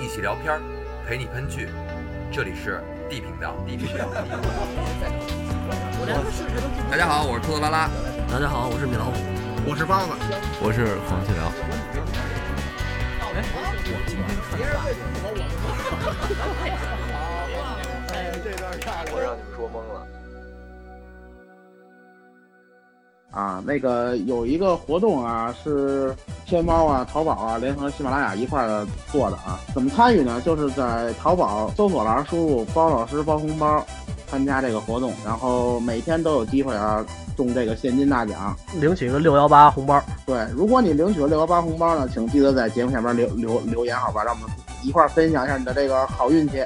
一起聊片儿，陪你喷剧。这里是 D 频道。D 频道。大家好，我是兔子拉拉。大家好，我是米老虎。我是包子。我是黄继辽。哎，我今天看哎，这段太我让你们说懵了。啊，那个有一个活动啊，是天猫啊、淘宝啊联合喜马拉雅一块儿做的啊。怎么参与呢？就是在淘宝搜索栏输入“包老师包红包”，参加这个活动，然后每天都有机会啊中这个现金大奖，领取个六幺八红包。对，如果你领取了六幺八红包呢，请记得在节目下边留留留言，好吧？让我们一块儿分享一下你的这个好运气。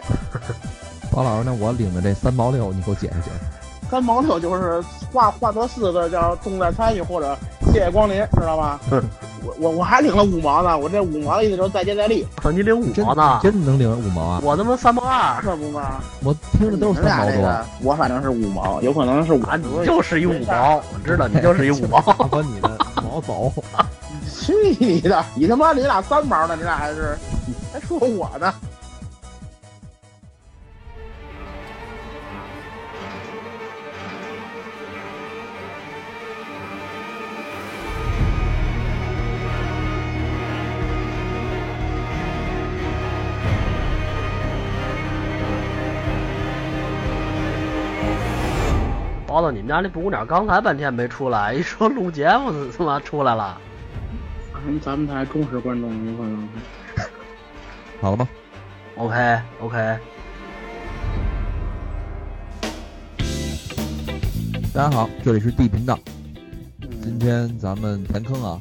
包老师，那我领的这三毛六，你给我解释解释。三毛六就是画画作四个字，叫重在参与或者谢谢光临，知道吗？嗯，我我我还领了五毛呢，我这五毛的意思就是再接再厉。你领五毛呢？真能领五毛啊？我他妈三毛二，这不吗？我听着都是三毛多。我反正是五毛，有可能是五。你就是一五毛，我知道你就是一五毛。把你的毛走！去你的！你他妈你俩三毛呢？你俩还是还说我呢？包子，你们家那布谷鸟刚才半天没出来，一说录节目，他妈出来了。咱咱们台忠实观众有可能。好了吗？OK OK。大家好，这里是 D 频道。今天咱们填坑啊，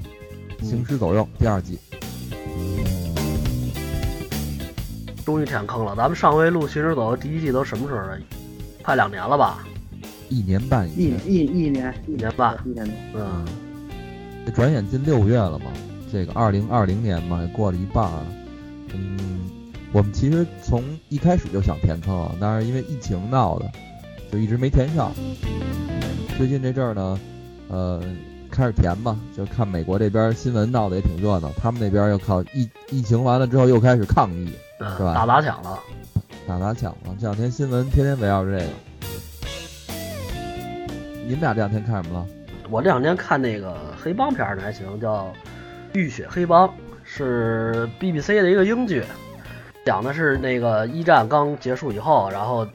《行尸走肉》第二季。终于填坑了。咱们上回录《行尸走肉》第一季都什么时候了？快两年了吧？一年半，一一一年一年半，一年多，嗯，转眼近六月了嘛，这个二零二零年嘛也过了一半了，嗯，我们其实从一开始就想填坑，但是因为疫情闹的，就一直没填上。最近这阵儿呢，呃，开始填吧，就看美国这边新闻闹得也挺热闹，他们那边又靠疫疫情完了之后又开始抗议，是吧？打砸抢了，打砸抢了，这两天新闻天天围绕着这个。你们俩这两天看什么了？我这两天看那个黑帮片呢，还行，叫《浴血黑帮》，是 BBC 的一个英剧，讲的是那个一战刚结束以后，然后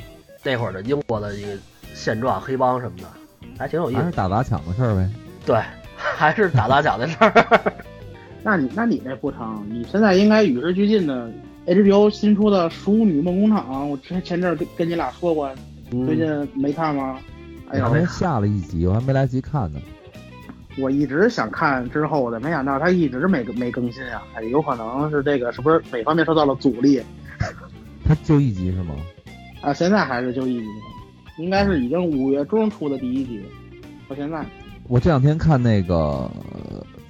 那会儿的英国的一个现状，黑帮什么的，还挺有意思。还是打砸抢的事儿呗。对，还是打砸抢的事儿。那你那你那不成？你现在应该与时俱进的。HBO 新出的《熟女梦工厂》，我之前前阵跟跟你俩说过，最近没看吗？哎呀，我下了一集，我还没来得及看呢。我一直想看之后的，没想到他一直没没更新啊！哎，有可能是这个是不是哪方面受到了阻力？他就一集是吗？啊，现在还是就一集，应该是已经五月中出的第一集，到现在。我这两天看那个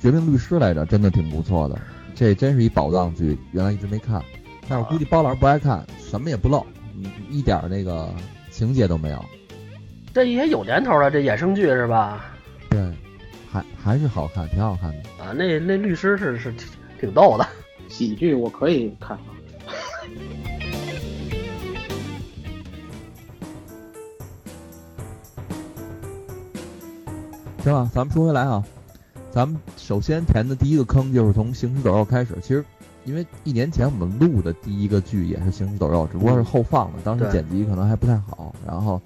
《绝命律师》来着，真的挺不错的，这真是一宝藏剧，原来一直没看，但是我估计包老师不爱看，什么也不漏，一点那个情节都没有。这也有年头了，这衍生剧是吧？对，还还是好看，挺好看的啊。那那律师是是挺挺逗的，喜剧我可以看。行了，咱们说回来啊，咱们首先填的第一个坑就是从《行尸走肉》开始。其实，因为一年前我们录的第一个剧也是《行尸走肉》，只不过是后放的，当时剪辑可能还不太好，然后。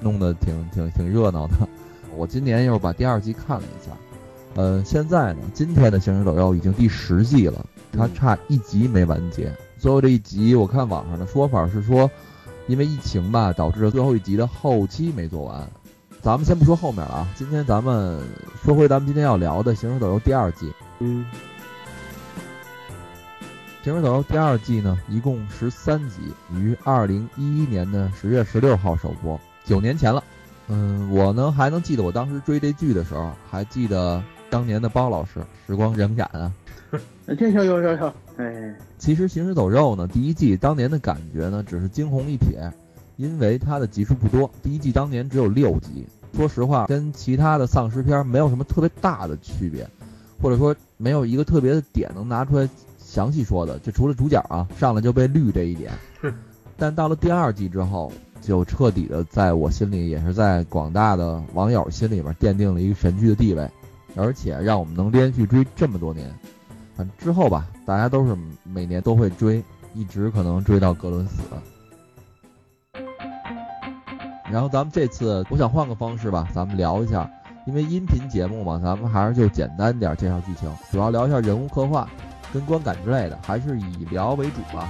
弄得挺挺挺热闹的，我今年又把第二季看了一下，呃，现在呢，今天的《行尸走肉》已经第十季了，它差一集没完结。最后这一集，我看网上的说法是说，因为疫情吧，导致最后一集的后期没做完。咱们先不说后面了啊，今天咱们说回咱们今天要聊的《行尸走肉》第二季。嗯，《行尸走肉》第二季呢，一共十三集，于二零一一年的十月十六号首播。九年前了，嗯，我呢还能记得我当时追这剧的时候，还记得当年的包老师，时光荏苒啊。这有有有有，哎，其实《行尸走肉》呢，第一季当年的感觉呢，只是惊鸿一瞥，因为它的集数不多，第一季当年只有六集。说实话，跟其他的丧尸片没有什么特别大的区别，或者说没有一个特别的点能拿出来。详细说的，就除了主角啊上来就被绿这一点，但到了第二季之后，就彻底的在我心里，也是在广大的网友心里边奠定了一个神剧的地位，而且让我们能连续追这么多年。反正之后吧，大家都是每年都会追，一直可能追到格伦死。然后咱们这次我想换个方式吧，咱们聊一下，因为音频节目嘛，咱们还是就简单点介绍剧情，主要聊一下人物刻画跟观感之类的，还是以聊为主吧。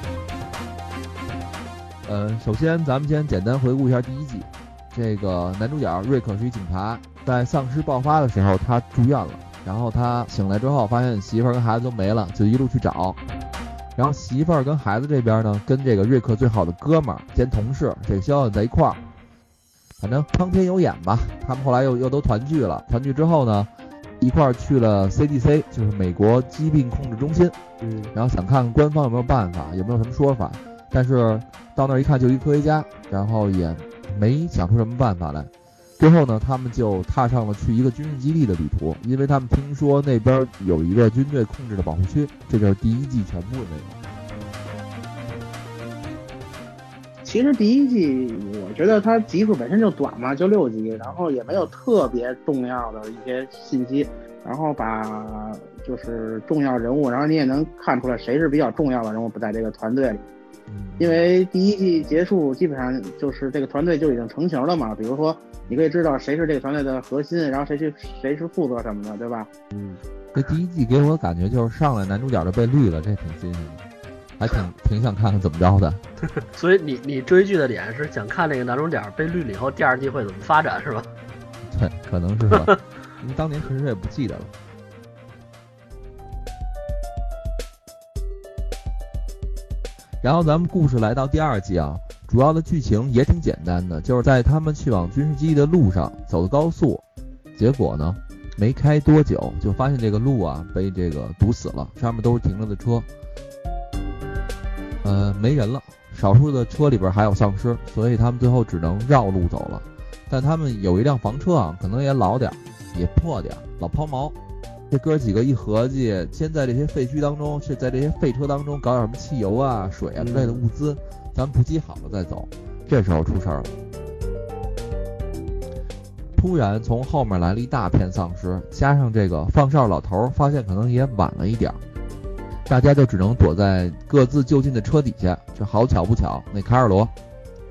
嗯，首先咱们先简单回顾一下第一季，这个男主角瑞克是一警察，在丧尸爆发的时候他住院了，然后他醒来之后发现媳妇儿跟孩子都没了，就一路去找。然后媳妇儿跟孩子这边呢，跟这个瑞克最好的哥们儿兼同事这个肖恩在一块儿。反正苍天有眼吧，他们后来又又都团聚了。团聚之后呢，一块儿去了 CDC，就是美国疾病控制中心。嗯，然后想看看官方有没有办法，有没有什么说法。但是到那儿一看，就一科学家，然后也没想出什么办法来。最后呢，他们就踏上了去一个军事基地的旅途，因为他们听说那边有一个军队控制的保护区。这就是第一季全部的内容。其实第一季我觉得它集数本身就短嘛，就六集，然后也没有特别重要的一些信息，然后把就是重要人物，然后你也能看出来谁是比较重要的人物不在这个团队里。因为第一季结束，基本上就是这个团队就已经成型了嘛。比如说，你可以知道谁是这个团队的核心，然后谁去谁是负责什么的，对吧？嗯，这第一季给我感觉就是上来男主角就被绿了，这挺新鲜的。还挺 挺想看看怎么着的，所以你你追剧的点是想看那个男主角被绿了以后，第二季会怎么发展是吧？对，可能是吧。因为当年确实也不记得了。然后咱们故事来到第二季啊，主要的剧情也挺简单的，就是在他们去往军事基地的路上走的高速，结果呢，没开多久就发现这个路啊被这个堵死了，上面都是停着的车。呃，没人了，少数的车里边还有丧尸，所以他们最后只能绕路走了。但他们有一辆房车啊，可能也老点，也破点，老抛锚。这哥几个一合计，先在这些废墟当中，是在这些废车当中搞点什么汽油啊、水啊之类的物资，咱们补给好了再走。这时候出事儿了，突然从后面来了一大片丧尸，加上这个放哨老头发现可能也晚了一点儿。大家就只能躲在各自就近的车底下。这好巧不巧，那卡尔罗，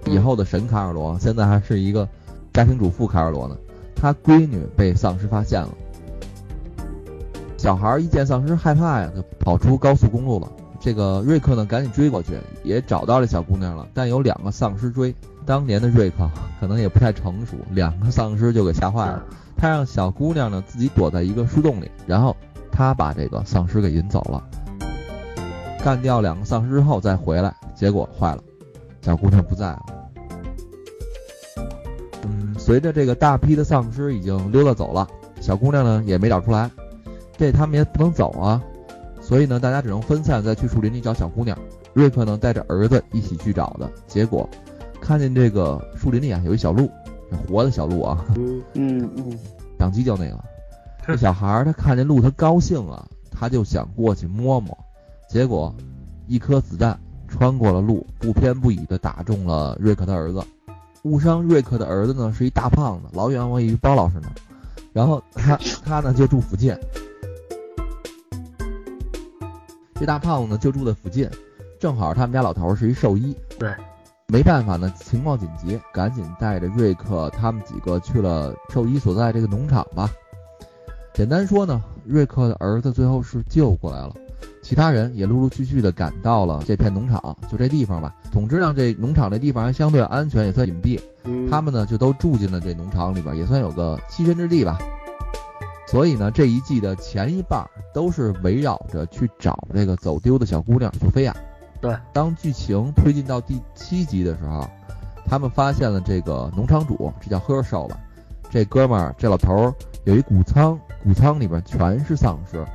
以后的神卡尔罗，现在还是一个家庭主妇卡尔罗呢。他闺女被丧尸发现了，小孩一见丧尸害怕呀，就跑出高速公路了。这个瑞克呢，赶紧追过去，也找到这小姑娘了。但有两个丧尸追，当年的瑞克可能也不太成熟，两个丧尸就给吓坏了。他让小姑娘呢自己躲在一个树洞里，然后他把这个丧尸给引走了。干掉两个丧尸之后再回来，结果坏了，小姑娘不在了。嗯，随着这个大批的丧尸已经溜达走了，小姑娘呢也没找出来，这他们也不能走啊，所以呢大家只能分散再去树林里找小姑娘。瑞克呢带着儿子一起去找的，结果看见这个树林里啊有一小鹿，活的小鹿啊，嗯嗯嗯，养鸡就那个，这小孩他看见鹿他高兴啊，他就想过去摸摸。结果，一颗子弹穿过了鹿，不偏不倚的打中了瑞克的儿子。误伤瑞克的儿子呢，是一大胖子，老远我以为包老师呢。然后他 他呢就住附近，这大胖子呢就住在附近，正好他们家老头是一兽医。对，没办法呢，情况紧急，赶紧带着瑞克他们几个去了兽医所在这个农场吧。简单说呢，瑞克的儿子最后是救过来了。其他人也陆陆续续的赶到了这片农场，就这地方吧。总之呢，这农场这地方还相对安全，也算隐蔽。他们呢就都住进了这农场里边，也算有个栖身之地吧。所以呢，这一季的前一半都是围绕着去找这个走丢的小姑娘索菲亚。对，当剧情推进到第七集的时候，他们发现了这个农场主，这叫赫少吧。这哥们儿，这老头儿有一谷仓，谷仓里边全是丧尸。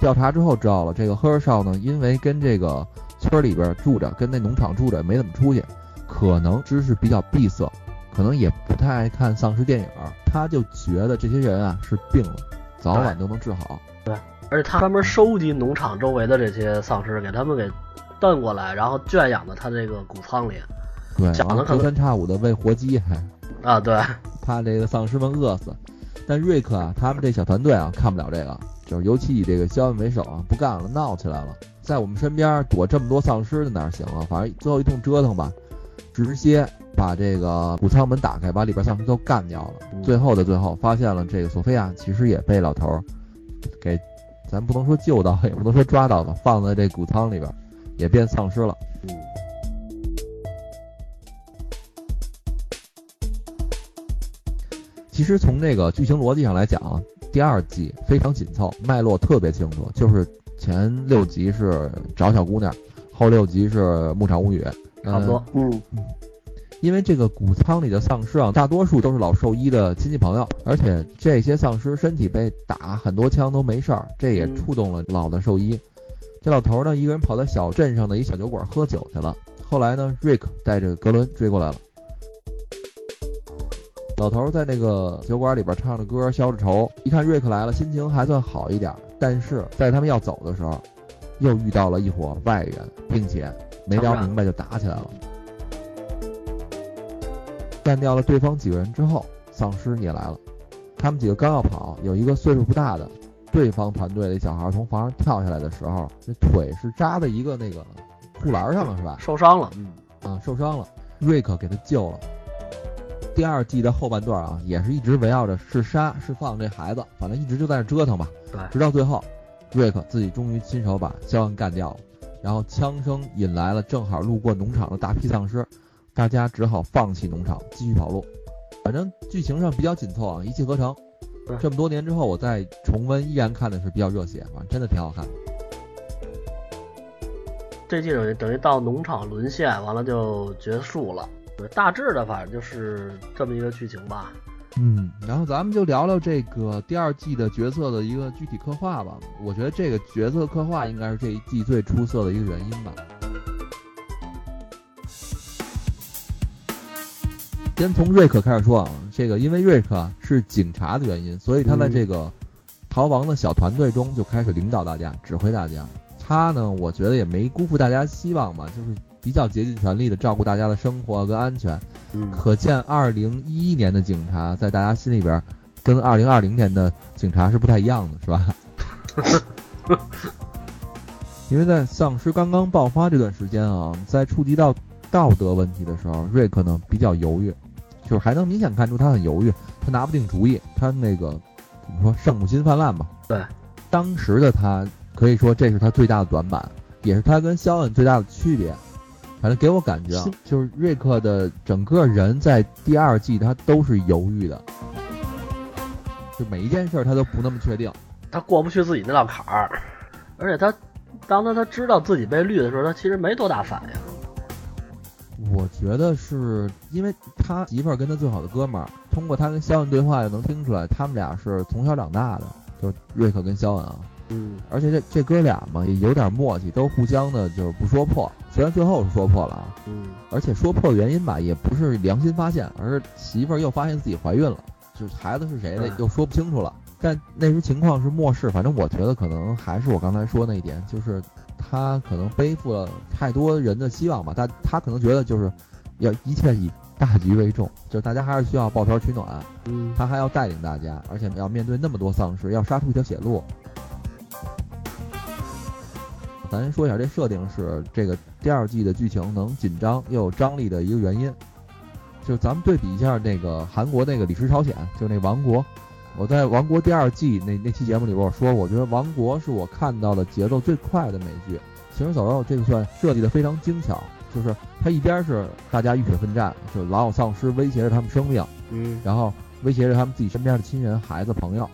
调查之后知道了，这个赫尔少呢，因为跟这个村里边住着，跟那农场住着，没怎么出去，可能知识比较闭塞，可能也不太爱看丧尸电影。他就觉得这些人啊是病了，早晚都能治好。对而且他专门收集农场周围的这些丧尸，给他们给蹬过来，然后圈养到他这个谷仓里。对，讲的可能隔三差五的喂活鸡，还啊，对，怕这个丧尸们饿死。但瑞克啊，他们这小团队啊，看不了这个，就是尤其以这个肖恩为首啊，不干了，闹起来了，在我们身边躲这么多丧尸的哪行啊？反正最后一通折腾吧，直接把这个谷仓门打开，把里边丧尸都干掉了。最后的最后，发现了这个索菲亚其实也被老头儿给，咱不能说救到，也不能说抓到吧，放在这谷仓里边，也变丧尸了。嗯，其实从这个剧情逻辑上来讲啊，第二季非常紧凑，脉络特别清楚，就是前六集是找小姑娘，后六集是牧场物语，差不多。嗯，因为这个谷仓里的丧尸啊，大多数都是老兽医的亲戚朋友，而且这些丧尸身体被打很多枪都没事儿，这也嗯触动了老的兽医。这老头呢，一个人跑到小镇上的一小酒馆喝酒去了。后来呢，瑞克带着格伦追过来了。老头在那个酒馆里边唱着歌，消着愁。一看瑞克来了，心情还算好一点。但是在他们要走的时候，又遇到了一伙外人，并且没聊明白就打起来了。干掉了对方几个人之后，丧尸也来了。他们几个刚要跑，有一个岁数不大的对方团队的小孩从房上跳下来的时候，那腿是扎在一个那个护栏上了，是吧？受伤了。嗯，啊，受伤了，瑞克给他救了。第二季的后半段啊，也是一直围绕着是杀是放这孩子，反正一直就在那折腾吧。对直到最后，瑞克自己终于亲手把肖恩干掉了，然后枪声引来了正好路过农场的大批丧尸，大家只好放弃农场，继续跑路。反正剧情上比较紧凑啊，一气呵成。这么多年之后，我再重温，依然看的是比较热血，反正真的挺好看的。这季等于等于到农场沦陷，完了就结束了。对，大致的反正就是这么一个剧情吧。嗯，然后咱们就聊聊这个第二季的角色的一个具体刻画吧。我觉得这个角色刻画应该是这一季最出色的一个原因吧。先从瑞克开始说啊，这个因为瑞克是警察的原因，所以他在这个逃亡的小团队中就开始领导大家、指挥大家。他呢，我觉得也没辜负大家希望吧，就是比较竭尽全力的照顾大家的生活跟安全。嗯，可见，二零一一年的警察在大家心里边，跟二零二零年的警察是不太一样的，是吧？因为在丧尸刚刚爆发这段时间啊，在触及到道德问题的时候，瑞克呢比较犹豫，就是还能明显看出他很犹豫，他拿不定主意，他那个怎么说圣母心泛滥吧？对，当时的他可以说这是他最大的短板，也是他跟肖恩最大的区别。反正给我感觉啊，就是瑞克的整个人在第二季他都是犹豫的，就每一件事儿他都不那么确定。他过不去自己那道坎儿，而且他当他他知道自己被绿的时候，他其实没多大反应。我觉得是因为他媳妇儿跟他最好的哥们儿，通过他跟肖恩对话就能听出来，他们俩是从小长大的，就是瑞克跟肖恩啊。嗯，而且这这哥俩嘛也有点默契，都互相的就是不说破，虽然最后是说破了啊，嗯，而且说破的原因吧也不是良心发现，而是媳妇儿又发现自己怀孕了，就是孩子是谁的嗯又说不清楚了。但那时情况是末世，反正我觉得可能还是我刚才说那一点，就是他可能背负了太多人的希望吧，他他可能觉得就是要一切以大局为重，就是大家还是需要抱团取暖，嗯，他还要带领大家，而且要面对那么多丧尸，要杀出一条血路。咱说一下，这设定是这个第二季的剧情能紧张又有张力的一个原因。就咱们对比一下那个韩国那个《李氏朝鲜》，就那《王国》。我在《王国》第二季那那期节目里边我说，我觉得《王国》是我看到的节奏最快的美剧。《行尸走肉》这个算设计的非常精巧，就是它一边是大家浴血奋战，就老有丧尸威胁着他们生命，嗯，然后威胁着他们自己身边的亲人、孩子、朋友，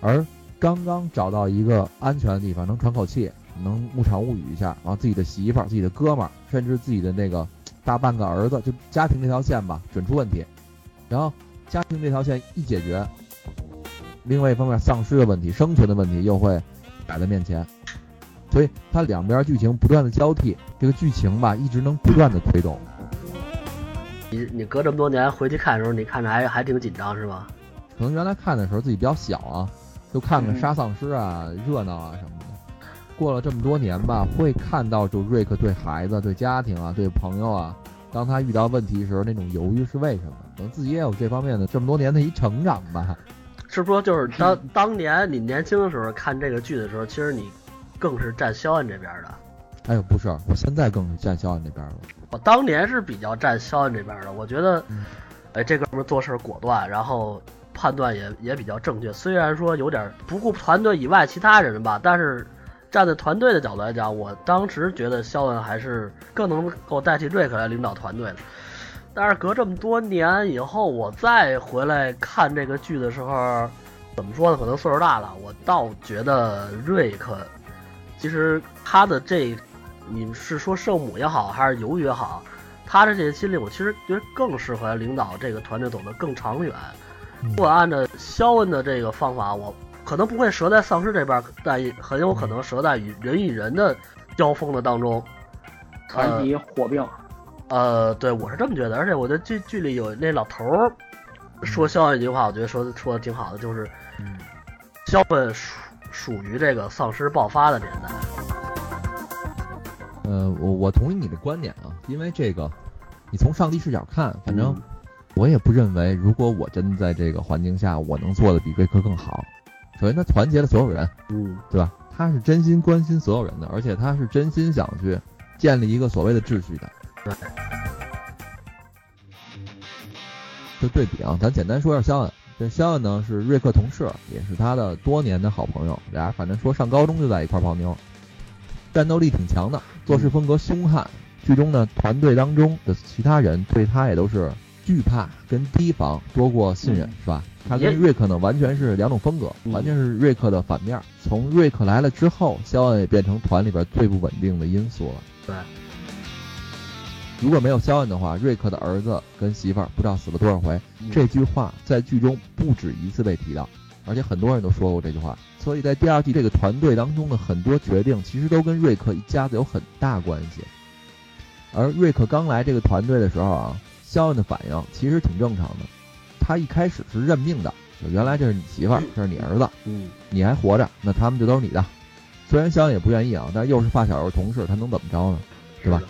而刚刚找到一个安全的地方，能喘口气，能牧场物语一下，然后自己的媳妇儿、自己的哥们儿，甚至自己的那个大半个儿子，就家庭这条线吧，准出问题。然后家庭这条线一解决，另外一方面丧尸的问题、生存的问题又会摆在面前，所以它两边剧情不断的交替，这个剧情吧一直能不断的推动。你你隔这么多年回去看的时候，你看着还还挺紧张是吧？可能原来看的时候自己比较小啊，就就看看嗯杀丧尸啊、热闹啊什么的。过了这么多年吧，会看到就瑞克对孩子、对家庭啊、对朋友啊，当他遇到问题时候那种犹豫是为什么？可能自己也有这方面的这么多年的一成长吧。是不是说就是当当年你年轻的时候看这个剧的时候，其实你更是站肖恩这边的。哎呦，不是，我现在更是站肖恩这边了。我当年是比较站肖恩这边的，我觉得嗯，哎，这哥们做事果断，然后判断也也比较正确。虽然说有点不顾团队以外其他人吧，但是站在团队的角度来讲，我当时觉得肖恩还是更能够代替瑞克来领导团队的。但是隔这么多年以后，我再回来看这个剧的时候，怎么说呢？可能岁数大了，我倒觉得瑞克其实他的这，你是说圣母也好，还是犹豫也好，他的这些心理，我其实觉得更适合领导这个团队走得更长远。嗯如果按照肖恩的这个方法，我可能不会折在丧尸这边，但也很有可能折在与人与人的交锋的当中。团体火并，呃，对我是这么觉得，而且我觉得剧剧里有那老头儿说肖恩一句话，我觉得说的说的挺好的，就是嗯，肖恩属属于这个丧尸爆发的年代。呃，我我同意你的观点啊，因为这个，你从上帝视角看，反正嗯我也不认为，如果我真的在这个环境下，我能做的比瑞克更好。首先，他团结了所有人，嗯对吧？他是真心关心所有人的，而且他是真心想去建立一个所谓的秩序的。对。就对比啊，咱简单说一下肖恩。这肖恩呢是瑞克同事，也是他的多年的好朋友，俩人反正说上高中就在一块泡妞，战斗力挺强的，做事风格凶悍。剧中呢，团队当中的其他人对他也都是惧怕跟提防多过信任，嗯是吧？他跟瑞克呢完全是两种风格，嗯完全是瑞克的反面。从瑞克来了之后，肖恩也变成团里边最不稳定的因素了。对，如果没有肖恩的话，瑞克的儿子跟媳妇儿不知道死了多少回。嗯这句话在剧中不止一次被提到，而且很多人都说过这句话。所以在第二季这个团队当中的很多决定，其实都跟瑞克一家子有很大关系。而瑞克刚来这个团队的时候啊，肖恩的反应其实挺正常的。他一开始是认命的，就原来这是你媳妇儿，这是你儿子，嗯你还活着，那他们就都是你的。虽然肖恩也不愿意啊，但是又是发小又是同事，他能怎么着呢？对吧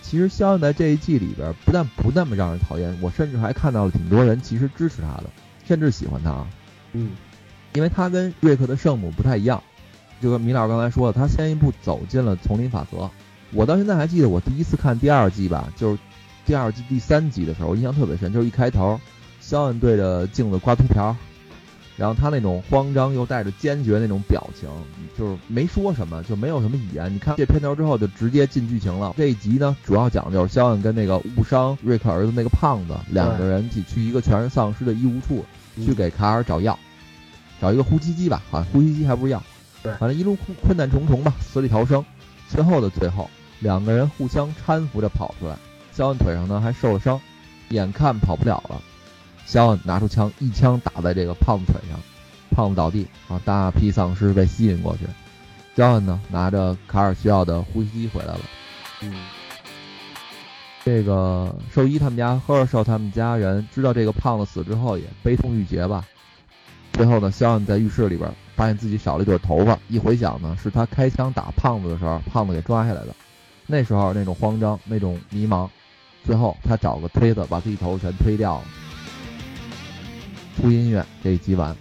其实肖恩在这一季里边不但不那么让人讨厌，我甚至还看到了挺多人其实支持他的，甚至喜欢他啊，嗯因为他跟瑞克的圣母不太一样。就跟米老师刚才说的，他先一步走进了丛林法则。我到现在还记得我第一次看第二季吧，就是第二季第三集的时候，我印象特别深，就是一开头，肖恩对着镜子刮秃瓢，然后他那种慌张又带着坚决那种表情，就是没说什么，就没有什么语言。你看这片头之后就直接进剧情了。这一集呢，主要讲的就是肖恩跟那个误伤瑞克儿子那个胖子两个人一起去一个全是丧尸的医务处，去给卡尔找药，找一个呼吸机吧，好像呼吸机还不是药。对反正一路困困难重重吧，死里逃生。最后的最后，两个人互相搀扶着跑出来，肖恩腿上呢还受了伤，眼看跑不了了，肖恩拿出枪，一枪打在这个胖子腿上，胖子倒地，啊，大批丧尸被吸引过去。肖恩呢拿着卡尔需要的呼吸机回来了。嗯这个兽医他们家赫尔兽他们家人知道这个胖子死之后也悲痛欲绝吧。最后呢，肖恩在浴室里边发现自己少了一撮头发，一回想呢，是他开枪打胖子的时候，胖子给抓下来的。那时候那种慌张，那种迷茫，最后他找个推子把自己头全推掉了。出音乐这一集完，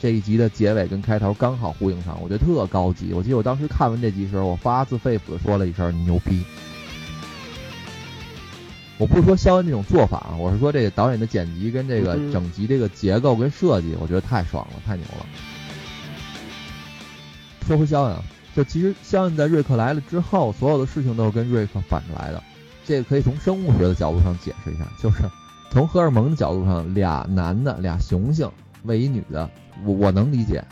这一集的结尾跟开头刚好呼应上，我觉得特高级。我记得我当时看完这集时候，我发自肺腑的说了一声“牛逼”。我不是说肖恩这种做法啊，我是说这个导演的剪辑跟这个嗯整集这个结构跟设计，我觉得太爽了，太牛了。说回肖恩啊，就其实肖恩在瑞克来了之后，所有的事情都是跟瑞克反着来的。这个可以从生物学的角度上解释一下，就是从荷尔蒙的角度上，俩男的俩雄性喂一女的，我我能理解。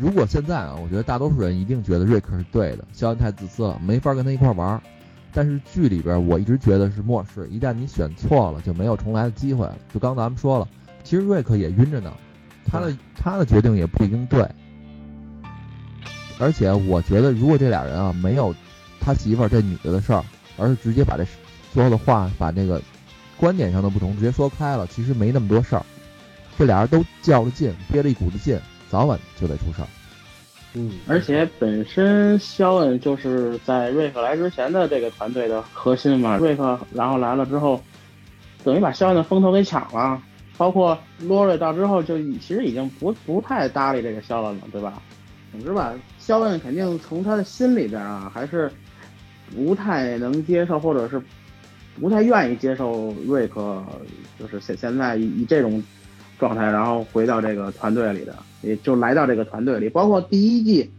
如果现在啊，我觉得大多数人一定觉得瑞克是对的，肖恩太自私了，没法跟他一块玩儿。但是剧里边我一直觉得是漠视，一旦你选错了，就没有重来的机会了。就刚咱们说了，其实瑞克也晕着呢，他的他的决定也不一定对。而且我觉得，如果这俩人啊没有他媳妇儿这女的的事儿，而是直接把这所有的话，把这个观点上的不同直接说开了，其实没那么多事儿。这俩人都较了劲，憋了一股子劲，早晚就得出事儿。嗯，而且本身肖恩就是在瑞克来之前的这个团队的核心嘛，瑞克然后来了之后，等于把肖恩的风头给抢了。包括罗瑞到之后，就其实已经不不太搭理这个肖恩了，对吧？总之吧，肖恩肯定从他的心里边啊，还是不太能接受，或者是不太愿意接受瑞克，就是现现在以以这种状态，然后回到这个团队里的，也就来到这个团队里。包括第一季，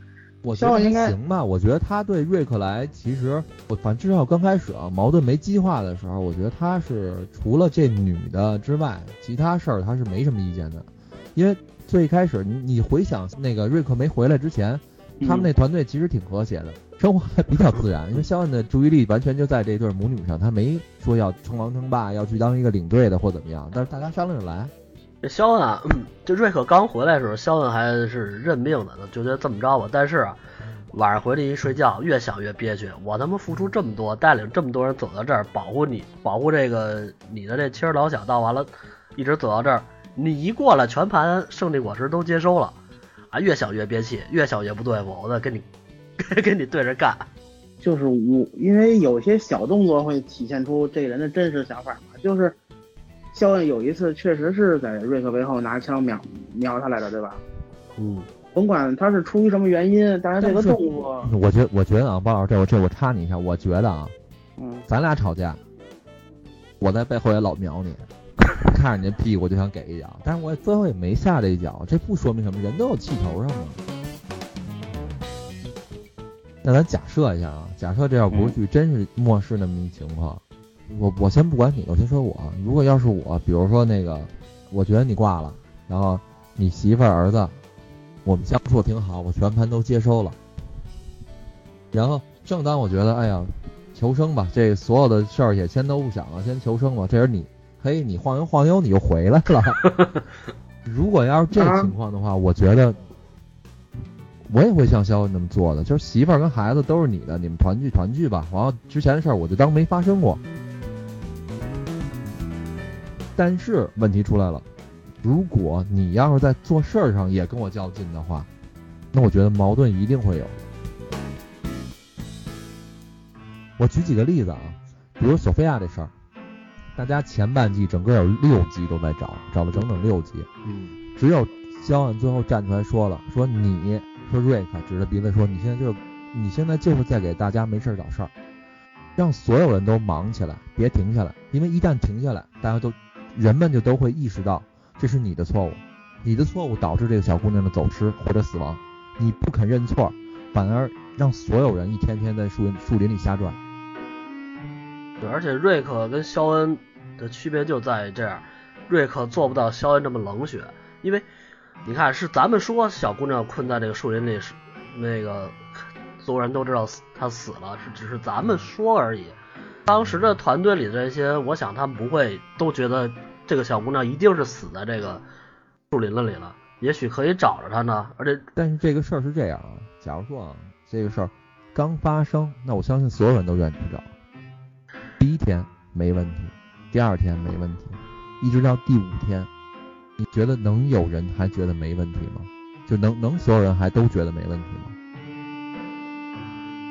我觉得应该行吧。我觉得他对瑞克来，其实我反正至少刚开始啊，矛盾没激化的时候，我觉得他是除了这女的之外，其他事儿他是没什么意见的。因为最开始你你回想那个瑞克没回来之前，他们那团队其实挺和谐的，生活还比较自然。因为肖恩的注意力完全就在这对母女上，他没说要称王称霸，要去当一个领队的或怎么样，但是大家商量着来。这肖恩啊，嗯就瑞克刚回来的时候，肖恩还是认命的，就觉得这么着吧。但是啊，晚上回来一睡觉，越想越憋屈。我他妈付出这么多，带领这么多人走到这儿，保护你，保护这个你的这妻儿老小，到完了，一直走到这儿，你一过来，全盘胜利果实都接收了，啊，越想越憋气，越想越不对付，我再跟你跟你对着干。就是我，因为有些小动作会体现出这个人的真实想法嘛。就是肖恩有一次确实是在瑞克背后拿枪瞄瞄他来的，对吧？嗯，甭管他是出于什么原因，但是这个动作，我觉我觉得啊，包老师，这我这我插你一下，我觉得啊，嗯，咱俩吵架，我在背后也老瞄你，看着你屁股就想给一脚，但是我最后也没下这一脚，这不说明什么，人都有气头上嘛。那咱假设一下啊，假设这要不是剧，真是末世那么一情况，我我先不管你，我先说我，如果要是我，比如说那个，我觉得你挂了，然后你媳妇儿子，我们相处挺好，我全盘都接收了，然后正当我觉得，哎呀。求生吧，这所有的事儿也先都不想了，先求生吧。这是你，嘿，你晃悠晃悠，你又回来了。如果要是这情况的话，我觉得我也会像肖恩那么做的，就是媳妇儿跟孩子都是你的，你们团聚团聚吧。然后之前的事儿我就当没发生过。但是问题出来了，如果你要是在做事儿上也跟我较劲的话，那我觉得矛盾一定会有。我举几个例子啊，比如索菲亚这事儿，大家前半季整个有六集都在找，找了整整六集，嗯，只有肖恩最后站出来说了，说你说瑞克指着鼻子说你现在就是你现在就是在给大家没事儿找事儿，让所有人都忙起来，别停下来，因为一旦停下来，大家都人们就都会意识到这是你的错误，你的错误导致这个小姑娘的走失或者死亡，你不肯认错，反而让所有人一天天在树林树林里瞎转。对，而且瑞克跟肖恩的区别就在于这样，瑞克做不到肖恩这么冷血，因为你看是咱们说小姑娘困在这个树林里，是那个所有人都知道她死了，是只是咱们说而已。当时的团队里的这些，我想他们不会都觉得这个小姑娘一定是死在这个树林子里了，也许可以找着她呢。而且，但是这个事儿是这样啊，假如说啊，这个事儿刚发生，那我相信所有人都愿意去找。第一天没问题，第二天没问题，一直到第五天，你觉得能有人还觉得没问题吗？就能能所有人还都觉得没问题吗？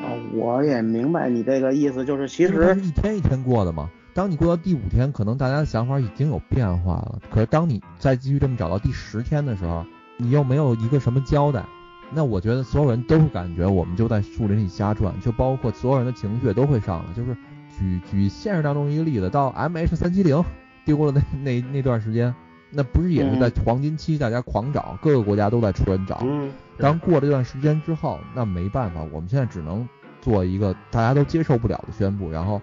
啊，我也明白你这个意思，就是其实是一天一天过的嘛。当你过到第五天，可能大家的想法已经有变化了。可是当你再继续这么找到第十天的时候，你又没有一个什么交代，那我觉得所有人都是感觉我们就在树林里瞎转，就包括所有人的情绪都会上来。就是举举现实当中一个例子，到 M H 三七零丢了那那那段时间，那不是也是在黄金期，大家狂找，各个国家都在出人找。嗯，当过了这段时间之后，那没办法，我们现在只能做一个大家都接受不了的宣布，然后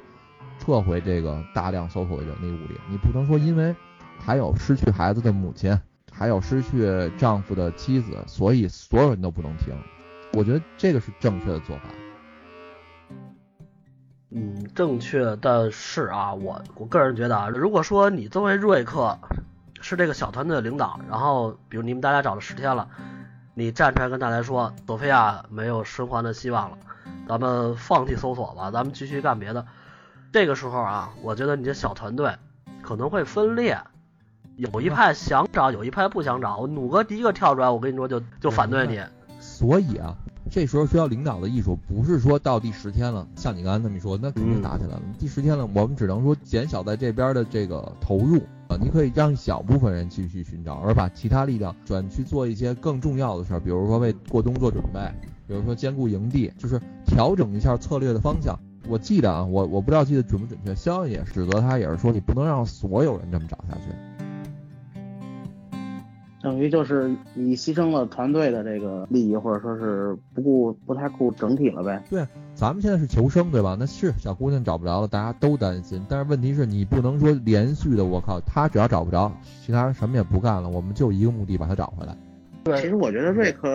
撤回这个大量搜索的人力物力。你不能说因为还有失去孩子的母亲，还有失去丈夫的妻子，所以所有人都不能听。我觉得这个是正确的做法。嗯，正确的是啊，我我个人觉得啊，如果说你作为瑞克是这个小团队的领导，然后比如你们大家找了十天了，你站出来跟大家说，索菲亚没有生还的希望了，咱们放弃搜索吧，咱们继续干别的。这个时候啊，我觉得你这小团队可能会分裂，有一派想找，有一派不想找。努哥第一个跳出来，我跟你说就就反对你，所以啊，这时候需要领导的艺术，不是说到第十天了，像你刚才那么一说，那肯定打起来了。第十天了，我们只能说减少在这边的这个投入啊，你可以让小部分人继续寻找，而把其他力量转去做一些更重要的事儿，比如说为过冬做准备，比如说兼顾营地，就是调整一下策略的方向。我记得啊，我我不知道记得准不准确，肖恩也指责他也是说，你不能让所有人这么找下去。等于就是你牺牲了团队的这个利益，或者说是不顾不太顾整体了呗。对，咱们现在是求生，对吧？那是小姑娘找不着了，大家都担心。但是问题是你不能说连续的，我靠，他只要找不着，其他人什么也不干了，我们就一个目的把他找回来。对，其实我觉得瑞克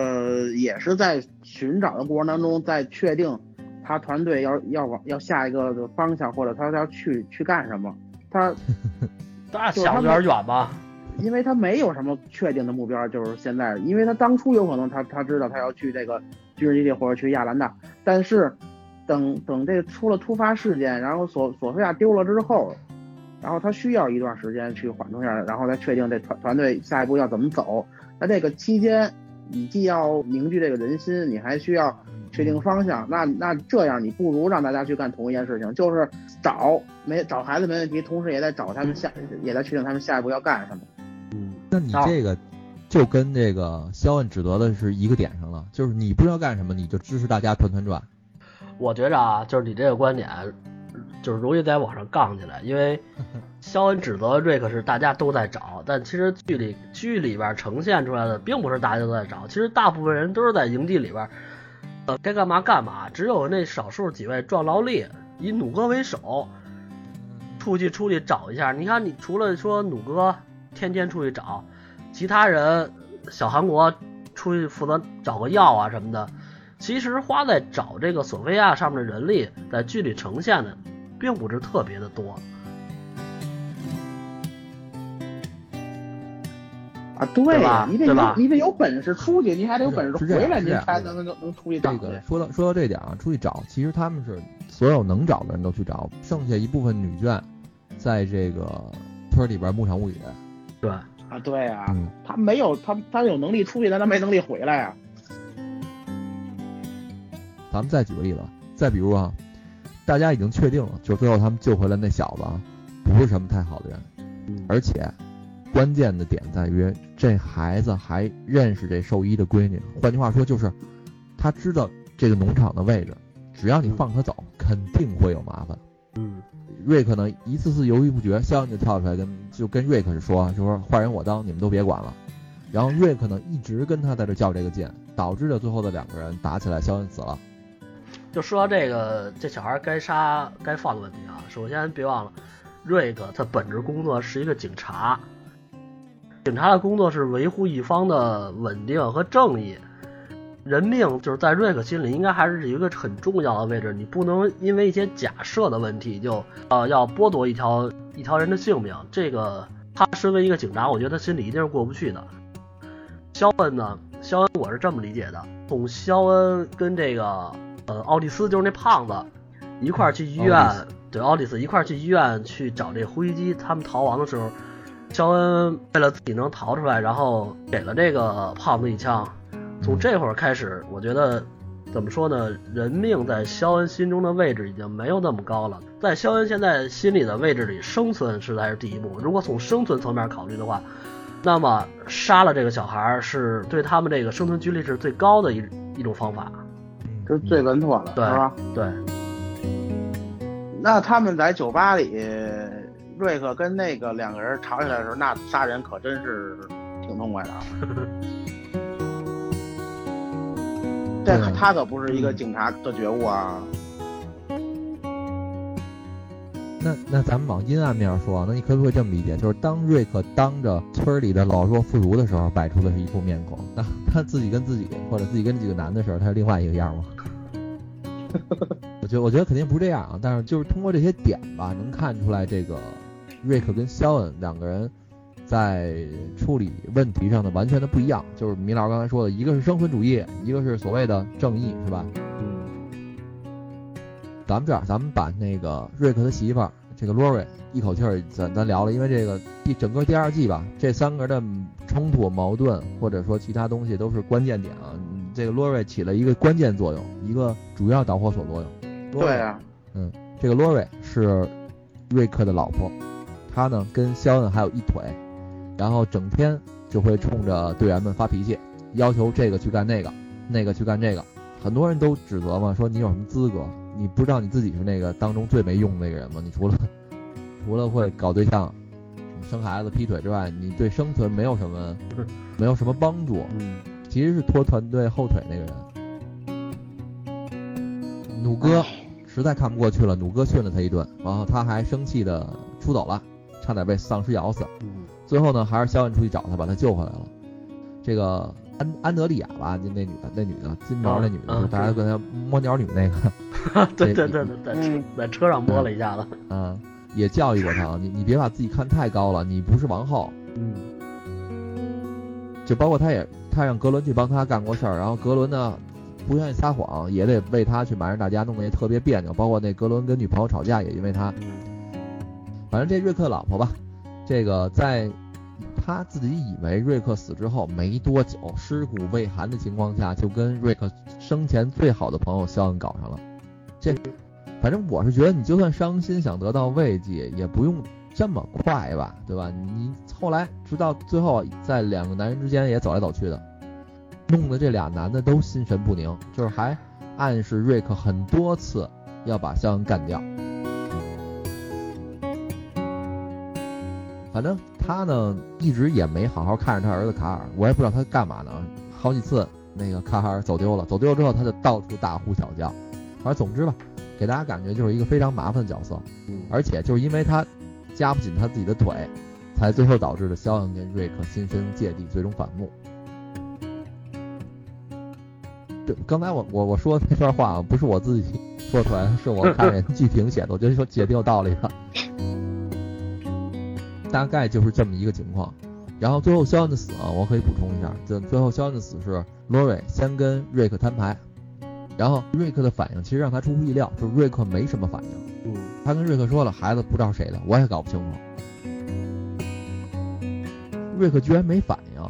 也是在寻找的过程当中，在确定他团队要要往要下一个方向，或者他要去去干什么。他 那想有点远吧？因为他没有什么确定的目标，就是现在，因为他当初有可能他他知道他要去这个军事基地或者去亚兰大，但是等等这出了突发事件，然后索索菲亚丢了之后，然后他需要一段时间去缓冲下来，然后再确定这团团队下一步要怎么走。那这个期间，你既要凝聚这个人心，你还需要确定方向。那那这样，你不如让大家去干同一件事情，就是找没找孩子没问题，同时也在找他们下，也在确定他们下一步要干什么。嗯，那你这个就跟这个肖恩指责的是一个点上了，就是你不知道干什么，你就支持大家团团转。我觉着啊，就是你这个观点，就是容易在网上杠起来，因为 肖恩指责瑞克是大家都在找，但其实剧里剧里边呈现出来的并不是大家都在找，其实大部分人都是在营地里边，呃，该干嘛干嘛，只有那少数几位壮劳力以弩哥为首，出去出去找一下。你看，你除了说弩哥。天天出去找，其他人小韩国出去负责找个药啊什么的。其实花在找这个索菲亚上面的人力，在剧里呈现的并不是特别的多。啊，对吧？你得有你得有本事出去，你还得有本事回来，你才能能能出去找。这个说到说到这点啊，出去找，其实他们是所有能找的人都去找，剩下一部分女眷在这个村里边牧场物语。对啊，对啊，他没有他他有能力出去，但他没能力回来啊。咱们再举个例子，再比如啊，大家已经确定了，就最后他们救回来那小子啊，不是什么太好的人，而且关键的点在于这孩子还认识这兽医的闺女，换句话说就是他知道这个农场的位置，只要你放他走，肯定会有麻烦。嗯。瑞克呢，一次次犹豫不决，肖恩就跳出来跟就跟瑞克说，就说坏人我当，你们都别管了。然后瑞克呢一直跟他在这较这个劲，导致了最后的两个人打起来，肖恩死了。就说到这个，这小孩该杀该放的问题啊，首先别忘了，瑞克他本职工作是一个警察，警察的工作是维护一方的稳定和正义。人命就是在瑞克心里应该还是一个很重要的位置，你不能因为一些假设的问题就呃要剥夺一条一条人的性命。这个他身为一个警察，我觉得他心里一定是过不去的。肖恩呢？肖恩我是这么理解的：从肖恩跟这个呃奥利斯就是那胖子一块儿去医院，对奥利斯一块儿去医院去找这呼吸机，他们逃亡的时候，肖恩为了自己能逃出来，然后给了这个胖子一枪。从这会儿开始，我觉得怎么说呢？人命在肖恩心中的位置已经没有那么高了。在肖恩现在心里的位置里，生存实在是第一步。如果从生存层面考虑的话，那么杀了这个小孩是对他们这个生存几率是最高的一一种方法，这是最稳妥的，是吧？对。那他们在酒吧里，瑞克跟那个两个人吵起来的时候，那杀人可真是挺痛快的。这他可不是一个警察的觉悟啊。那那咱们往阴暗面说，那你可不可以这么理解？就是当瑞克当着村里的老弱妇孺的时候，摆出的是一副面孔；那他自己跟自己，或者自己跟几个男的时候，他是另外一个样吗？我觉得我觉得肯定不是这样啊。但是就是通过这些点吧，能看出来这个瑞克跟肖恩两个人。在处理问题上的完全的不一样，就是米老师刚才说的，一个是生存主义，一个是所谓的正义，是吧？嗯。咱们这样，咱们把那个瑞克的媳妇儿这个罗瑞一口气儿咱咱聊了，因为这个第整个第二季吧，这三个人的冲突矛盾或者说其他东西都是关键点啊，这个罗瑞起了一个关键作用，一个主要导火索作用。对啊，这个罗瑞是瑞克的老婆，她呢跟肖恩还有一腿，然后整天就会冲着队员们发脾气，要求这个去干那个，那个去干这个。很多人都指责嘛，说你有什么资格？你不知道你自己是那个当中最没用的那个人吗？你除了 除了会搞对象、生孩子、劈腿之外，你对生存没有什么没有什么帮助。嗯，其实是拖团队后腿那个人。弩哥实在看不过去了，弩哥训了他一顿，然后他还生气的出走了，差点被丧尸咬死。嗯，最后呢，还是肖恩出去找他，把他救回来了。这个安安德利亚吧，就那女的，那女的金毛那女的，大家跟她摸鸟女那个，对对对对，在在车上摸了一下子。嗯，也教育过他，你你别把自己看太高了，你不是王后。嗯，就包括他也，他让格伦去帮他干过事儿，然后格伦呢不愿意撒谎，也得为他去瞒着大家，弄得也特别别扭。包括那格伦跟女朋友吵架，也因为他。嗯反正这瑞克的老婆吧，这个在他自己以为瑞克死之后没多久，尸骨未寒的情况下，就跟瑞克生前最好的朋友肖恩搞上了。这，反正我是觉得，你就算伤心想得到慰藉，也不用这么快吧，对吧？你后来直到最后，在两个男人之间也走来走去的，弄得这俩男的都心神不宁，就是还暗示瑞克很多次要把肖恩干掉。反正他呢一直也没好好看着他儿子卡尔，我也不知道他干嘛呢。好几次那个卡尔走丢了，走丢了之后他就到处大呼小叫。反正总之吧，给大家感觉就是一个非常麻烦的角色，嗯而且就是因为他夹不紧他自己的腿，才最后导致了肖恩跟瑞克心生芥蒂，最终反目。对，刚才我我我说的那段话啊，不是我自己说出来的，是我看人 剧评写的，我觉得说写挺有道理的。大概就是这么一个情况。然后最后肖恩的死啊，我可以补充一下，就最后肖恩的死是罗瑞先跟瑞克摊牌，然后瑞克的反应其实让他出乎意料，就是瑞克没什么反应。嗯他跟瑞克说了，孩子不知道谁的，我也搞不清楚。瑞克居然没反应，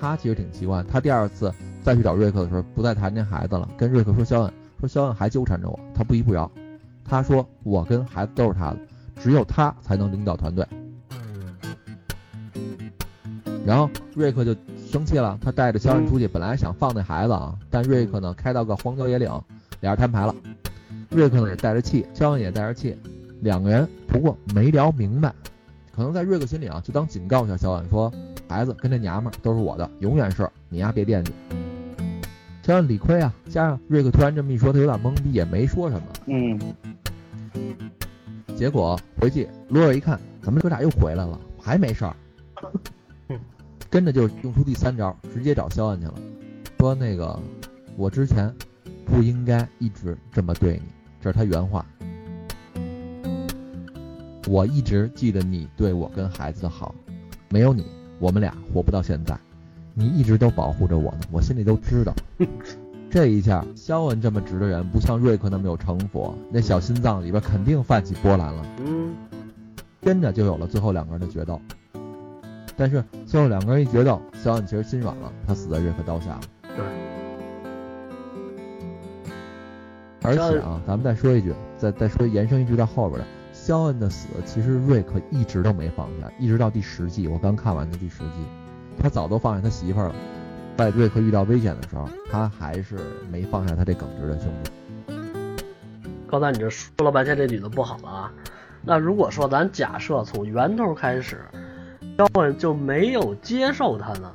他其实挺奇怪。他第二次再去找瑞克的时候，不再谈这孩子了，跟瑞克说肖恩，说肖恩还纠缠着我，他不依不饶。他说我跟孩子都是他的，只有他才能领导团队。然后瑞克就生气了，他带着肖恩出去，本来想放那孩子啊，但瑞克呢开到个荒郊野岭，俩人摊牌了。瑞克呢也带着气，肖恩也带着气，两个人不过没聊明白，可能在瑞克心里啊，就当警告一下肖恩说，孩子跟这娘们儿都是我的，永远是你丫，别惦记。肖恩理亏啊，加上瑞克突然这么一说，他有点懵逼，也没说什么。嗯，结果回去罗尔一看，咱们哥俩又回来了，还没事儿，跟着就用出第三招，直接找肖恩去了，说那个我之前不应该一直这么对你，这是他原话。我一直记得你对我跟孩子好，没有你，我们俩活不到现在。你一直都保护着我呢，我心里都知道。这一下，肖恩这么直的人，不像瑞克那么有城府，那小心脏里边肯定泛起波澜了。嗯跟着就有了最后两个人的决斗。但是最后两个人一决斗，肖恩其实心软了，他死在瑞克刀下了。对。而且啊，咱们再说一句，再再说延伸一句到后边的，肖恩的死其实瑞克一直都没放下，一直到第十季，我刚看完的第十季，他早都放下他媳妇儿了。在瑞克遇到危险的时候，他还是没放下他这耿直的兄弟。刚才你这说了半天这女的不好了啊，那如果说咱假设从源头开始，肖恩就没有接受他呢，